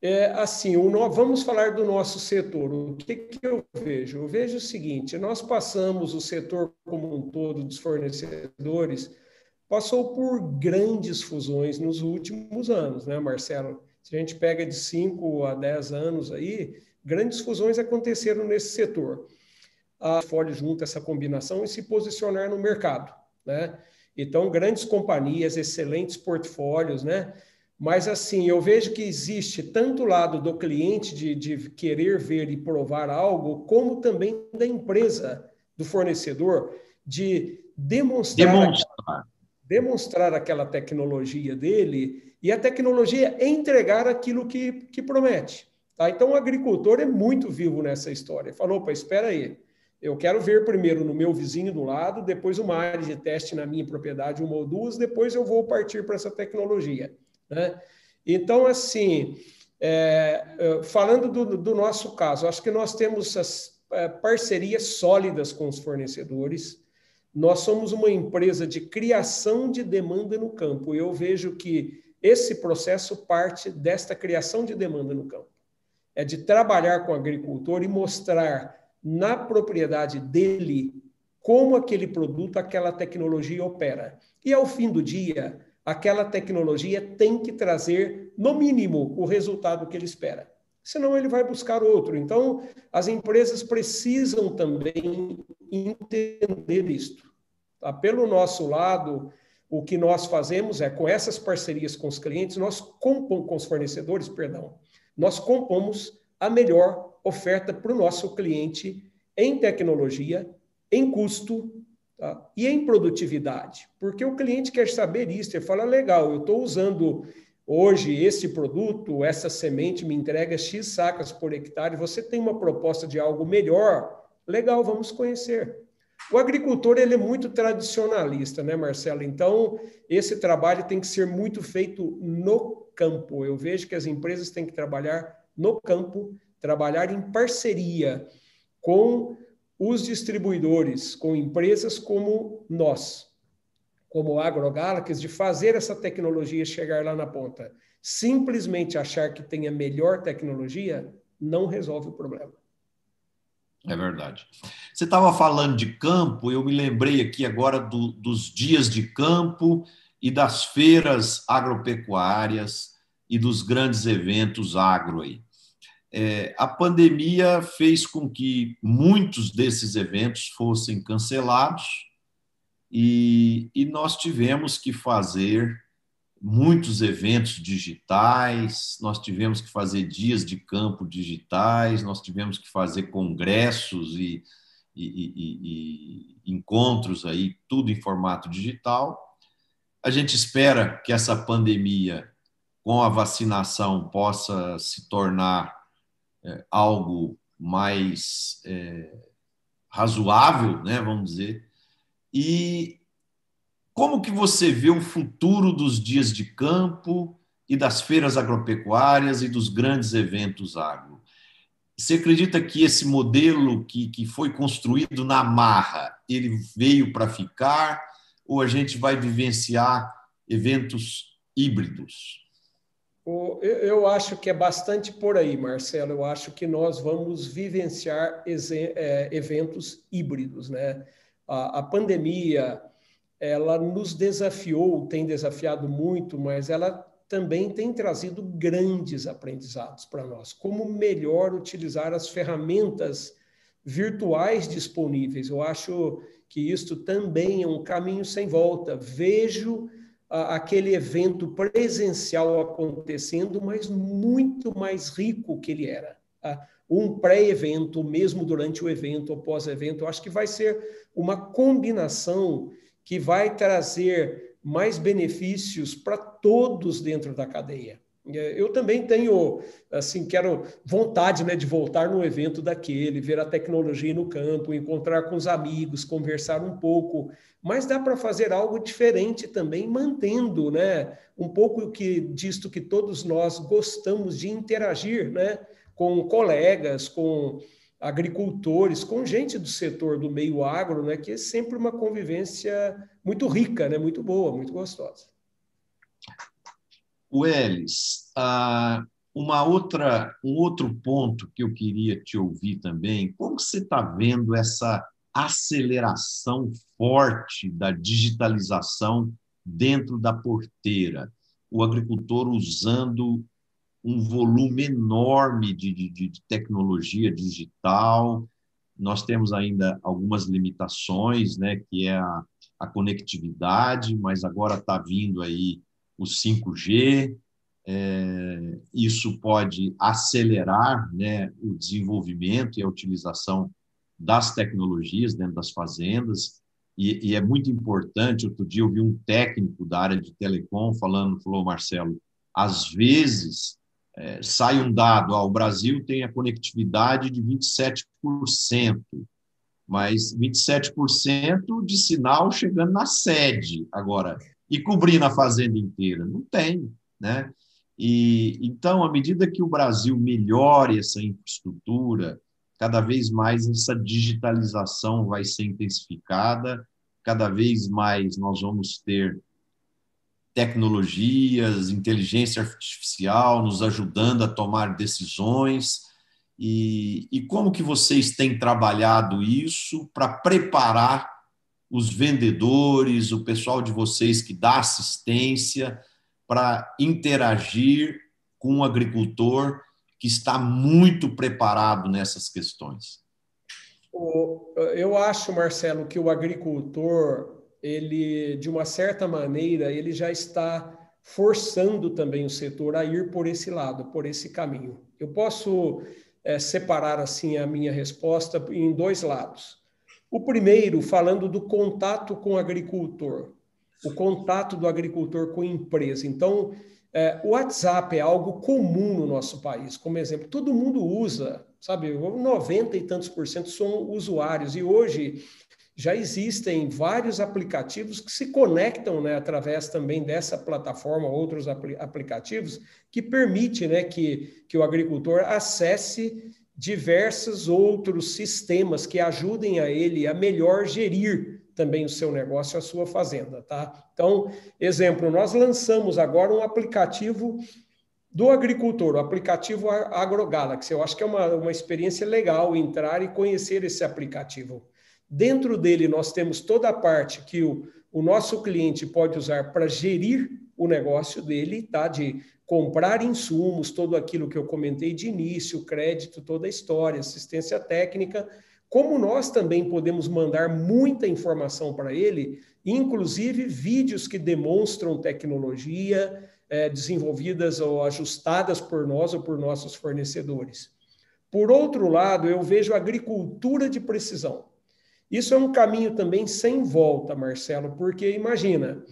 É, assim, o, vamos falar do nosso setor. O que, que eu vejo? Eu vejo o seguinte: nós passamos, o setor como um todo dos fornecedores, passou por grandes fusões nos últimos anos, né, Marcelo? Se a gente pega de 5 a 10 anos aí, grandes fusões aconteceram nesse setor. A Ford junta essa combinação e se posicionar no mercado, né? Então, grandes companhias, excelentes portfólios, né? Mas, assim, eu vejo que existe tanto o lado do cliente de, de querer ver e provar algo, como também da empresa, do fornecedor, de demonstrar, demonstrar. Aquela, demonstrar aquela tecnologia dele e a tecnologia entregar aquilo que, que promete. Tá? Então, o agricultor é muito vivo nessa história. Falou, opa, espera aí. Eu quero ver primeiro no meu vizinho do lado, depois uma área de teste na minha propriedade, uma ou duas, depois eu vou partir para essa tecnologia. Né? Então, assim, é, é, falando do, do, nosso caso, acho que nós temos as é, parcerias sólidas com os fornecedores. Nós somos uma empresa de criação de demanda no campo. Eu vejo que esse processo parte desta criação de demanda no campo. É de trabalhar com o agricultor e mostrar na propriedade dele como aquele produto, aquela tecnologia opera. E ao fim do dia, aquela tecnologia tem que trazer, no mínimo, o resultado que ele espera. Senão, ele vai buscar outro. Então, as empresas precisam também entender isto. Tá? Pelo nosso lado, o que nós fazemos é, com essas parcerias com os clientes, nós compomos, com os fornecedores, perdão, nós compomos a melhor oferta para o nosso cliente em tecnologia, em custo Tá? E em produtividade, porque o cliente quer saber isso, ele fala, legal, eu estou usando hoje esse produto, essa semente me entrega X sacas por hectare, você tem uma proposta de algo melhor, legal, vamos conhecer. O agricultor ele é muito tradicionalista, né, Marcelo? Então, esse trabalho tem que ser muito feito no campo. Eu vejo que as empresas têm que trabalhar no campo, trabalhar em parceria com os distribuidores, com empresas como nós, como AgroGalaxy, de fazer essa tecnologia chegar lá na ponta. Simplesmente achar que tem a melhor tecnologia não resolve o problema. É verdade. Você estava falando de campo, eu me lembrei aqui agora do, dos dias de campo e das feiras agropecuárias e dos grandes eventos agro aí é, a pandemia fez com que muitos desses eventos fossem cancelados e, e nós tivemos que fazer muitos eventos digitais, nós tivemos que fazer dias de campo digitais, nós tivemos que fazer congressos e, e, e, e, encontros aí, tudo em formato digital. A gente espera que essa pandemia, com a vacinação, possa se tornar algo mais é, razoável, né, vamos dizer. E como que você vê o futuro dos dias de campo e das feiras agropecuárias e dos grandes eventos agro? Você acredita que esse modelo que, que foi construído na marra, ele veio para ficar ou a gente vai vivenciar eventos híbridos? Eu acho que é bastante por aí, Marcelo. Eu acho que nós vamos vivenciar é, eventos híbridos, né? A, pandemia, ela nos desafiou, tem desafiado muito, mas ela também tem trazido grandes aprendizados para nós. Como melhor utilizar as ferramentas virtuais disponíveis. Eu acho que isto também é um caminho sem volta. Vejo aquele evento presencial acontecendo, mas muito mais rico que ele era. Tá? Um pré-evento, mesmo durante o evento ou pós-evento, acho que vai ser uma combinação que vai trazer mais benefícios para todos dentro da cadeia. É, eu também tenho, assim, quero vontade né, de voltar no evento daquele, ver a tecnologia no campo, encontrar com os amigos, conversar um pouco, mas dá para fazer algo diferente também, mantendo né, um pouco que, disto que todos nós gostamos de interagir né, com colegas, com agricultores, com gente do setor do meio agro, né, que é sempre uma convivência muito rica, né, muito boa, muito gostosa. Welles, ah, uma outra, um outro ponto que eu queria te ouvir também, como você está vendo essa aceleração forte da digitalização dentro da porteira? O agricultor usando um volume enorme de, de, de tecnologia digital. Nós temos ainda algumas limitações, né, que é a, a conectividade, mas agora está vindo aí o 5G, é, isso pode acelerar né, o desenvolvimento e a utilização das tecnologias dentro das fazendas, e, e, é muito importante. Outro dia eu vi um técnico da área de telecom falando, falou, Marcelo, às vezes é, sai um dado, ó, o Brasil tem a conectividade de 27%, mas 27% de sinal chegando na sede. Agora, e cobrir na fazenda inteira? Não tem, né? E então, à medida que o Brasil melhore essa infraestrutura, cada vez mais essa digitalização vai ser intensificada, cada vez mais nós vamos ter tecnologias, inteligência artificial nos ajudando a tomar decisões. E, e como que vocês têm trabalhado isso para preparar os vendedores, o pessoal de vocês que dá assistência para interagir com um agricultor que está muito preparado nessas questões? Eu acho, Marcelo, que o agricultor, ele, de uma certa maneira, ele já está forçando também o setor a ir por esse lado, por esse caminho. Eu posso é, separar assim a minha resposta em dois lados. O primeiro, falando do contato com o agricultor, o contato do agricultor com a empresa. Então, é, o WhatsApp é algo comum no nosso país, como exemplo. Todo mundo usa, sabe? 90 e tantos por cento são usuários. E hoje já existem vários aplicativos que se conectam né, através também dessa plataforma, outros apl aplicativos, que permite né, que, que o agricultor acesse diversos outros sistemas que ajudem a ele a melhor gerir também o seu negócio, a sua fazenda, tá? Então, exemplo, nós lançamos agora um aplicativo do agricultor, o aplicativo AgroGalaxy. Eu acho que é uma, uma experiência legal entrar e conhecer esse aplicativo. Dentro dele, nós temos toda a parte que o, o nosso cliente pode usar para gerir o negócio dele, tá? De comprar insumos, tudo aquilo que eu comentei de início, crédito, toda a história, assistência técnica, como nós também podemos mandar muita informação para ele, inclusive vídeos que demonstram tecnologia é, desenvolvidas ou ajustadas por nós ou por nossos fornecedores. Por outro lado, eu vejo agricultura de precisão. Isso é um caminho também sem volta, Marcelo, porque imagina,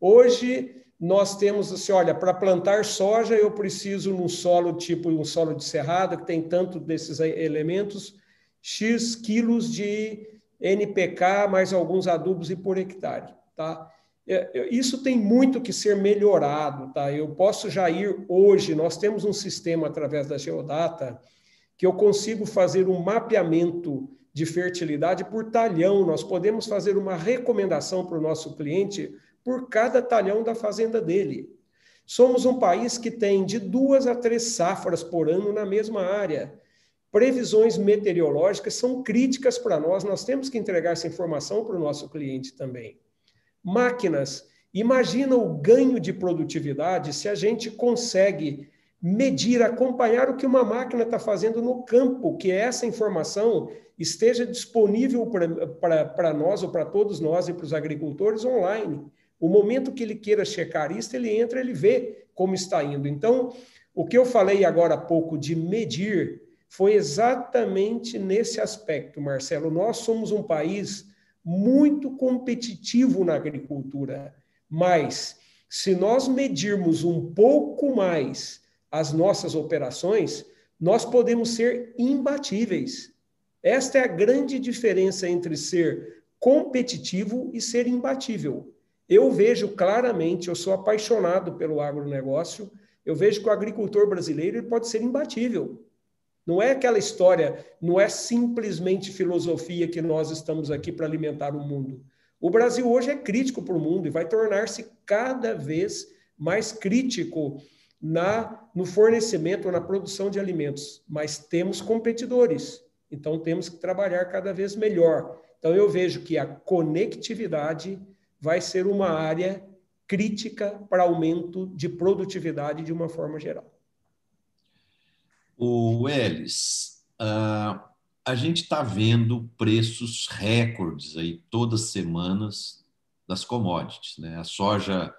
hoje nós temos assim, olha, para plantar soja eu preciso num solo tipo um solo de cerrado que tem tanto desses elementos, X quilos de NPK mais alguns adubos e por hectare, tá? É, isso tem muito que ser melhorado, tá? Eu posso já ir hoje, nós temos um sistema através da Geodata que eu consigo fazer um mapeamento de fertilidade por talhão. Nós podemos fazer uma recomendação para o nosso cliente por cada talhão da fazenda dele. Somos um país que tem de duas a três safras por ano na mesma área. Previsões meteorológicas são críticas para nós, nós temos que entregar essa informação para o nosso cliente também. Máquinas, imagina o ganho de produtividade se a gente consegue medir, acompanhar o que uma máquina está fazendo no campo, que essa informação esteja disponível para nós ou para todos nós e para os agricultores online. O momento que ele queira checar isso, ele entra, ele vê como está indo. Então, o que eu falei agora há pouco de medir foi exatamente nesse aspecto, Marcelo. Nós somos um país muito competitivo na agricultura, mas se nós medirmos um pouco mais as nossas operações, nós podemos ser imbatíveis. Esta é a grande diferença entre ser competitivo e ser imbatível. Eu vejo claramente, eu sou apaixonado pelo agronegócio, eu vejo que o agricultor brasileiro ele pode ser imbatível. Não é aquela história, não é simplesmente filosofia que nós estamos aqui para alimentar o mundo. O Brasil hoje é crítico para o mundo e vai tornar-se cada vez mais crítico na no fornecimento, na produção de alimentos, mas temos competidores, então temos que trabalhar cada vez melhor. Então eu vejo que a conectividade vai ser uma área crítica para aumento de produtividade de uma forma geral. O Elis, uh, a gente está vendo preços recordes aí todas as semanas das commodities, né? A soja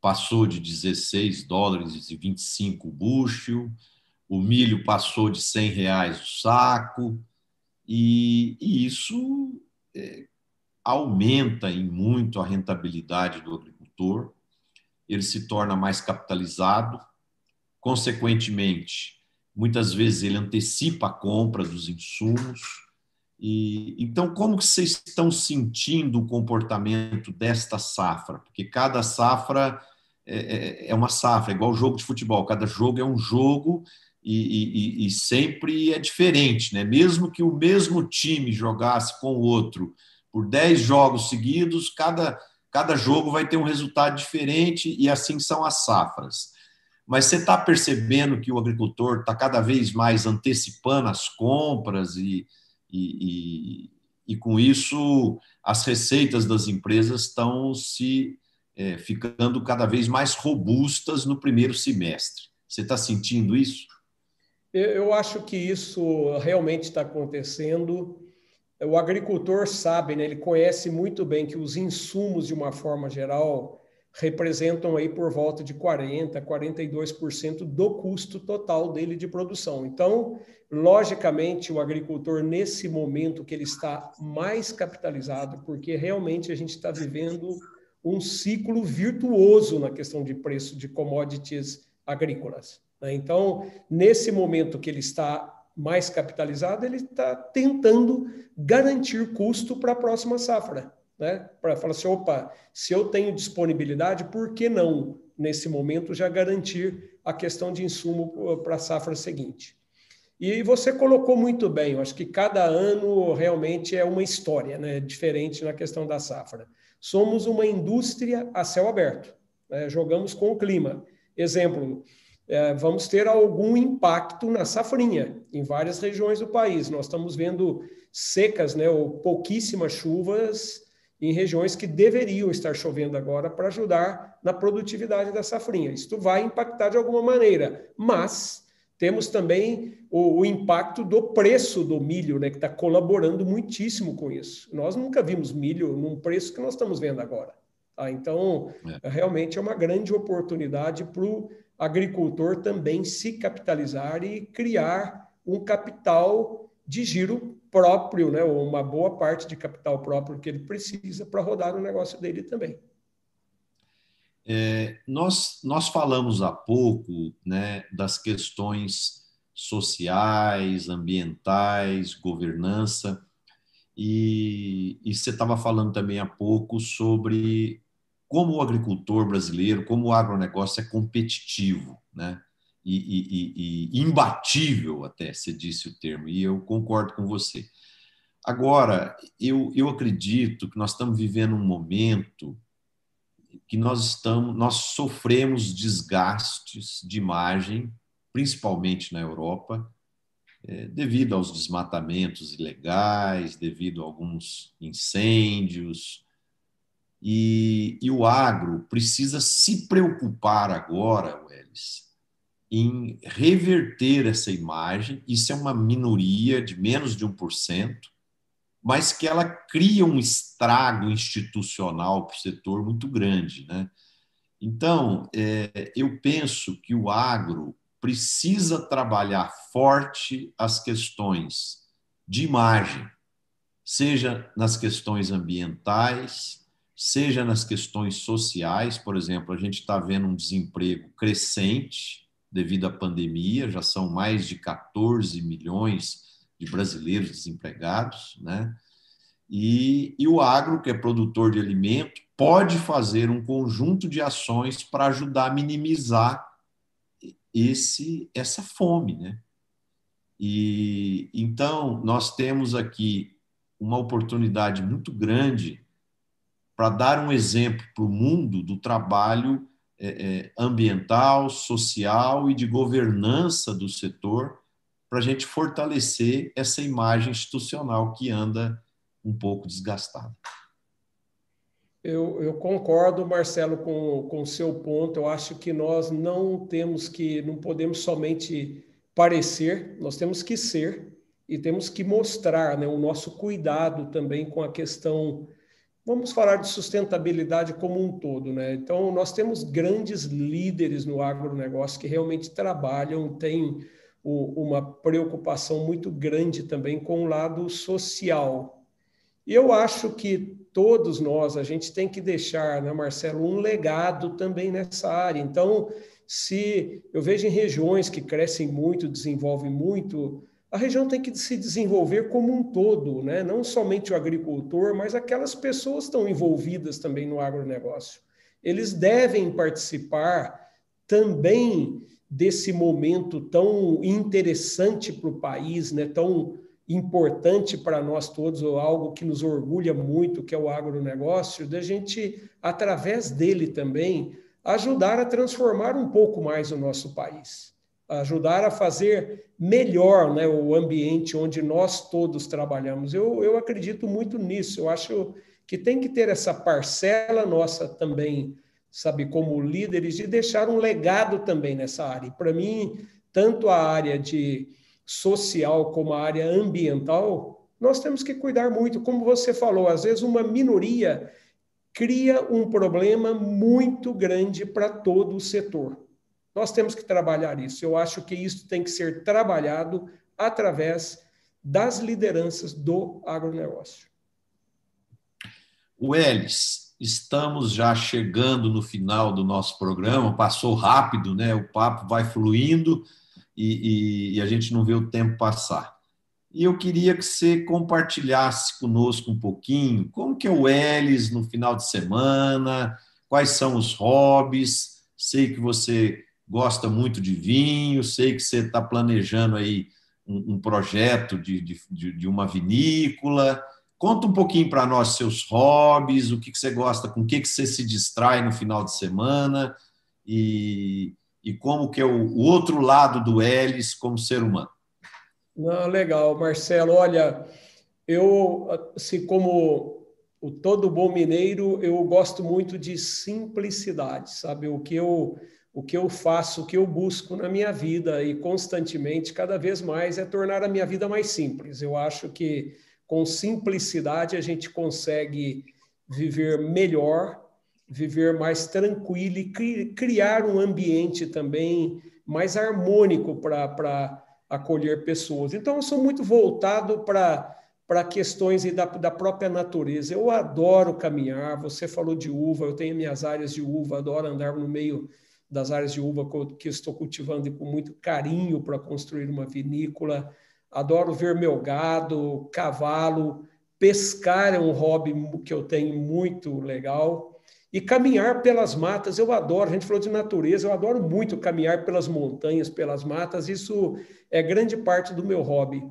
passou de 16 dólares e 25 o bushel, o milho passou de 100 reais o saco, e, e isso é, aumenta em muito a rentabilidade do agricultor, ele se torna mais capitalizado, consequentemente, muitas vezes ele antecipa a compra dos insumos, e, então, como que vocês estão sentindo o comportamento desta safra? Porque cada safra é, é, é uma safra, é igual jogo de futebol, cada jogo é um jogo e, e, e, sempre é diferente, né? Mesmo que o mesmo time jogasse com o outro por 10 jogos seguidos, cada, cada jogo vai ter um resultado diferente e assim são as safras. Mas você está percebendo que o agricultor está cada vez mais antecipando as compras e, e, e, e com isso as receitas das empresas estão se é, ficando cada vez mais robustas no primeiro semestre. Você está sentindo isso? Eu acho que isso realmente está acontecendo. O agricultor sabe, né, ele conhece muito bem que os insumos, de uma forma geral, representam aí por volta de 40%, 42% do custo total dele de produção. Então, logicamente, o agricultor, nesse momento que ele está mais capitalizado, porque realmente a gente está vivendo um ciclo virtuoso na questão de preço de commodities agrícolas. Né? Então, nesse momento que ele está mais capitalizado, ele está tentando garantir custo para a próxima safra. Né? Para falar assim, opa, se eu tenho disponibilidade, por que não, nesse momento, já garantir a questão de insumo para a safra seguinte? E você colocou muito bem, eu acho que cada ano realmente é uma história né? diferente na questão da safra. Somos uma indústria a céu aberto, né? jogamos com o clima. Exemplo, é, vamos ter algum impacto na safrinha em várias regiões do país. Nós estamos vendo secas, né, ou pouquíssimas chuvas em regiões que deveriam estar chovendo agora para ajudar na produtividade da safrinha. Isso vai impactar de alguma maneira, mas temos também o, o impacto do preço do milho, né, que está colaborando muitíssimo com isso. Nós nunca vimos milho num preço que nós estamos vendo agora. Tá? Então, é. realmente é uma grande oportunidade para o agricultor também se capitalizar e criar um capital de giro próprio, né, ou uma boa parte de capital próprio que ele precisa para rodar o negócio dele também. É, nós, nós falamos há pouco né, das questões sociais, ambientais, governança, e, e você estava falando também há pouco sobre como o agricultor brasileiro, como o agronegócio é competitivo, né? E, e, e, imbatível, até, você disse o termo, e eu concordo com você. Agora, eu, eu acredito que nós estamos vivendo um momento que nós estamos, nós sofremos desgastes de imagem, principalmente na Europa, é, devido aos desmatamentos ilegais, devido a alguns incêndios. E, e o agro precisa se preocupar agora, Welles, em reverter essa imagem. Isso é uma minoria de menos de 1%, mas que ela cria um estrago institucional para o setor muito grande. Né? Então, é, eu penso que o agro precisa trabalhar forte as questões de imagem, seja nas questões ambientais, seja nas questões sociais. Por exemplo, a gente está vendo um desemprego crescente devido à pandemia, já são mais de 14 milhões de brasileiros desempregados, né? E, e o agro, que é produtor de alimento, pode fazer um conjunto de ações para ajudar a minimizar esse essa fome, né? E então nós temos aqui uma oportunidade muito grande para dar um exemplo para o mundo do trabalho é, é, ambiental, social e de governança do setor para a gente fortalecer essa imagem institucional que anda um pouco desgastada. Eu, eu, concordo, Marcelo, com o seu ponto. Eu acho que nós não temos que, não podemos somente parecer, nós temos que ser e temos que mostrar né, o nosso cuidado também com a questão. Vamos falar de sustentabilidade como um todo, né? Então, nós temos grandes líderes no agronegócio que realmente trabalham, têm o, uma preocupação muito grande também com o lado social. E eu acho que todos nós, a gente tem que deixar, né, Marcelo, um legado também nessa área. Então, se eu vejo em regiões que crescem muito, desenvolvem muito, a região tem que se desenvolver como um todo, né? não somente o agricultor, mas aquelas pessoas estão envolvidas também no agronegócio. Eles devem participar também desse momento tão interessante para o país, né? tão importante para nós todos, ou algo que nos orgulha muito, que é o agronegócio, da gente, através dele também, ajudar a transformar um pouco mais o nosso país, ajudar a fazer melhor né, o ambiente onde nós todos trabalhamos. Eu, eu acredito muito nisso, eu acho que tem que ter essa parcela nossa também, sabe, como líderes, de deixar um legado também nessa área. Para mim, tanto a área de social como a área ambiental, nós temos que cuidar muito. Como você falou, às vezes uma minoria cria um problema muito grande para todo o setor. Nós temos que trabalhar isso. Eu acho que isso tem que ser trabalhado através das lideranças do agronegócio. O estamos já chegando no final do nosso programa, passou rápido, né? O papo vai fluindo e, e, e a gente não vê o tempo passar. E eu queria que você compartilhasse conosco um pouquinho como que é o Elis no final de semana, quais são os hobbies. Sei que você gosta muito de vinho, sei que você está planejando aí um, um projeto de, de, de, uma vinícola. Conta um pouquinho para nós seus hobbies, o que, que você gosta, com o que, que você se distrai no final de semana e, e como que é o, o outro lado do Elis como ser humano. Não, legal, Marcelo. Olha, eu, assim como o todo bom mineiro, eu gosto muito de simplicidade, sabe? O que eu o que eu faço, o que eu busco na minha vida e constantemente, cada vez mais, é tornar a minha vida mais simples. Eu acho que com simplicidade a gente consegue viver melhor viver mais tranquilo e criar um ambiente também mais harmônico para acolher pessoas. Então, eu sou muito voltado para para questões da, da própria natureza. Eu adoro caminhar. Você falou de uva, eu tenho minhas áreas de uva, adoro andar no meio das áreas de uva que estou cultivando com muito carinho para construir uma vinícola. Adoro ver meu gado, cavalo, pescar é um hobby que eu tenho muito legal. E caminhar pelas matas, eu adoro. A gente falou de natureza, eu adoro muito caminhar pelas montanhas, pelas matas. Isso é grande parte do meu hobby.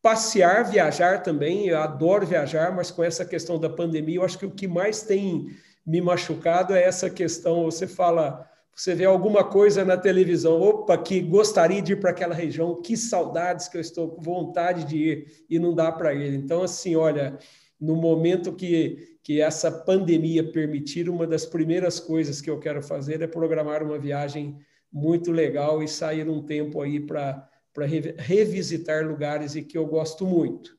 Passear, viajar também, eu adoro viajar, mas com essa questão da pandemia, eu acho que o que mais tem me machucado é essa questão. Você fala, você vê alguma coisa na televisão, opa, que gostaria de ir para aquela região, que saudades que eu estou com vontade de ir e não dá para ir. Então, assim, olha, no momento que, que essa pandemia permitir, uma das primeiras coisas que eu quero fazer é programar uma viagem muito legal e sair um tempo aí para revisitar lugares e que eu gosto muito.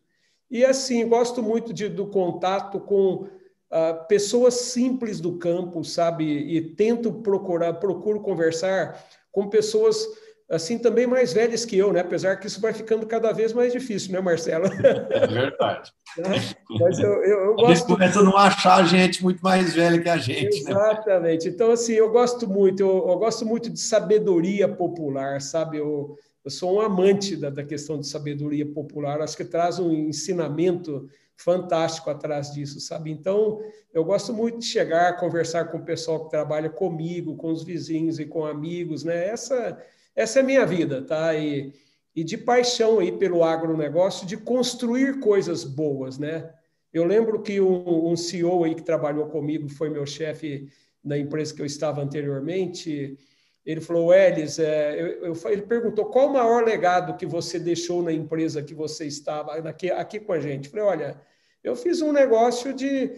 E assim, gosto muito de, do contato com uh, pessoas simples do campo, sabe? E tento procurar, procuro conversar com pessoas assim também mais velhas que eu, né? Apesar que isso vai ficando cada vez mais difícil, né, Marcelo? É verdade. Mas eu, eu, eu gosto. Eles começam a não achar gente muito mais velha que a gente. Né? Exatamente. Né? Então, assim, eu gosto muito, eu, eu, gosto muito de sabedoria popular, sabe? Eu, eu sou um amante da, da questão de sabedoria popular, acho que traz um ensinamento fantástico atrás disso, sabe? Então, eu gosto muito de chegar, conversar com o pessoal que trabalha comigo, com os vizinhos e com amigos, né? Essa essa é a minha vida, tá? E, e de paixão aí pelo agronegócio, de construir coisas boas, né? Eu lembro que um, um CEO aí que trabalhou comigo, foi meu chefe na empresa que eu estava anteriormente, ele falou, Elis, é, eu, eu, ele perguntou qual o maior legado que você deixou na empresa que você estava aqui, aqui com a gente. Eu falei, olha, eu fiz um negócio de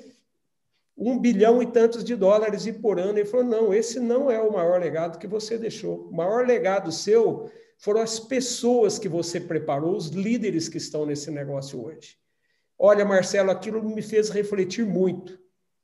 um bilhão e tantos de dólares e por ano. Ele falou: não, esse não é o maior legado que você deixou. O maior legado seu foram as pessoas que você preparou, os líderes que estão nesse negócio hoje. Olha, Marcelo, aquilo me fez refletir muito.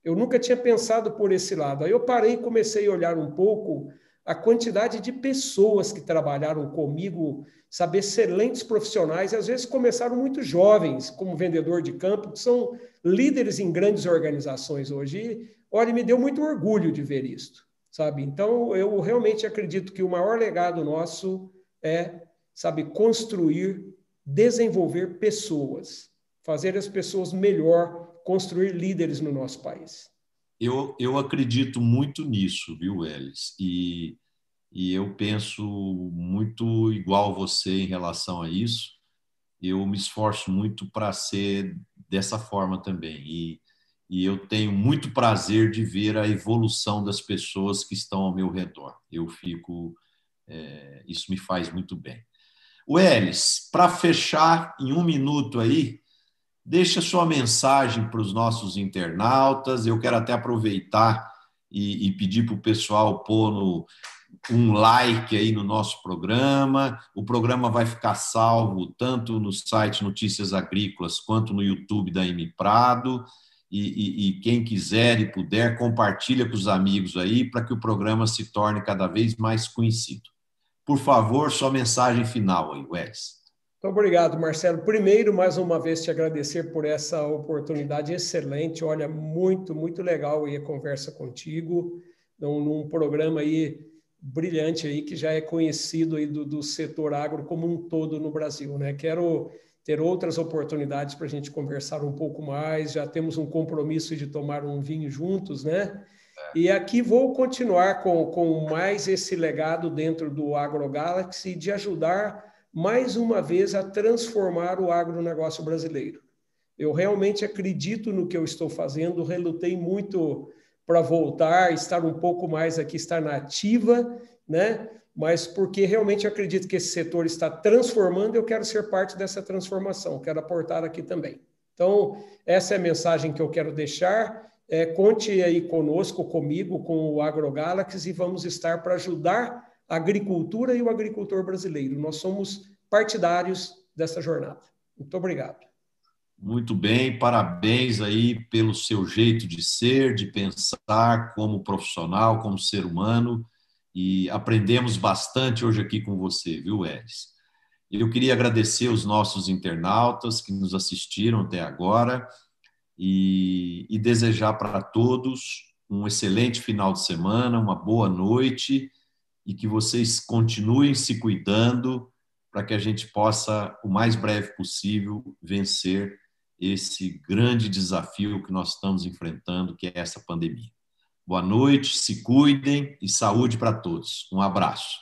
Eu nunca tinha pensado por esse lado. Aí eu parei e comecei a olhar um pouco a quantidade de pessoas que trabalharam comigo, sabe, excelentes profissionais, e às vezes começaram muito jovens, como vendedor de campo, que são líderes em grandes organizações hoje. E, olha, me deu muito orgulho de ver isso, sabe? Então, eu realmente acredito que o maior legado nosso é, sabe, construir, desenvolver pessoas, fazer as pessoas melhor, construir líderes no nosso país. Eu, eu acredito muito nisso, viu, Elis? E, e eu penso muito igual você em relação a isso. Eu me esforço muito para ser dessa forma também. E, e eu tenho muito prazer de ver a evolução das pessoas que estão ao meu redor. Eu fico. É, isso me faz muito bem. O Elis, para fechar em um minuto aí, Deixa sua mensagem para os nossos internautas. Eu quero até aproveitar e, e pedir para o pessoal pôr no, um like aí no nosso programa. O programa vai ficar salvo tanto no site Notícias Agrícolas quanto no YouTube da M Prado. E, e, e, quem quiser e puder, compartilha com os amigos aí para que o programa se torne cada vez mais conhecido. Por favor, sua mensagem final aí, Wes. Muito obrigado, Marcelo. Primeiro, mais uma vez, te agradecer por essa oportunidade excelente. Olha, muito, muito legal aí a conversa contigo, num, num programa aí brilhante aí, que já é conhecido aí do, do setor agro como um todo no Brasil, né? Quero ter outras oportunidades para a gente conversar um pouco mais. Já temos um compromisso de tomar um vinho juntos, né? É. E aqui vou continuar com, com mais esse legado dentro do AgroGalaxy de ajudar mais uma vez, a transformar o agronegócio brasileiro. Eu realmente acredito no que eu estou fazendo, relutei muito para voltar, estar um pouco mais aqui, estar na ativa, né? Mas porque realmente acredito que esse setor está transformando, eu quero ser parte dessa transformação, quero aportar aqui também. Então, essa é a mensagem que eu quero deixar. É, conte aí conosco, comigo, com o AgroGalaxy, e vamos estar para ajudar agricultura e o agricultor brasileiro. Nós somos partidários dessa jornada. Muito obrigado. Muito bem, parabéns aí pelo seu jeito de ser, de pensar como profissional, como ser humano, e aprendemos bastante hoje aqui com você, viu, Elis? Eu queria agradecer os nossos internautas que nos assistiram até agora e, e desejar para todos um excelente final de semana, uma boa noite e que vocês continuem se cuidando para que a gente possa, o mais breve possível, vencer esse grande desafio que nós estamos enfrentando, que é essa pandemia. Boa noite, se cuidem e saúde para todos. Um abraço.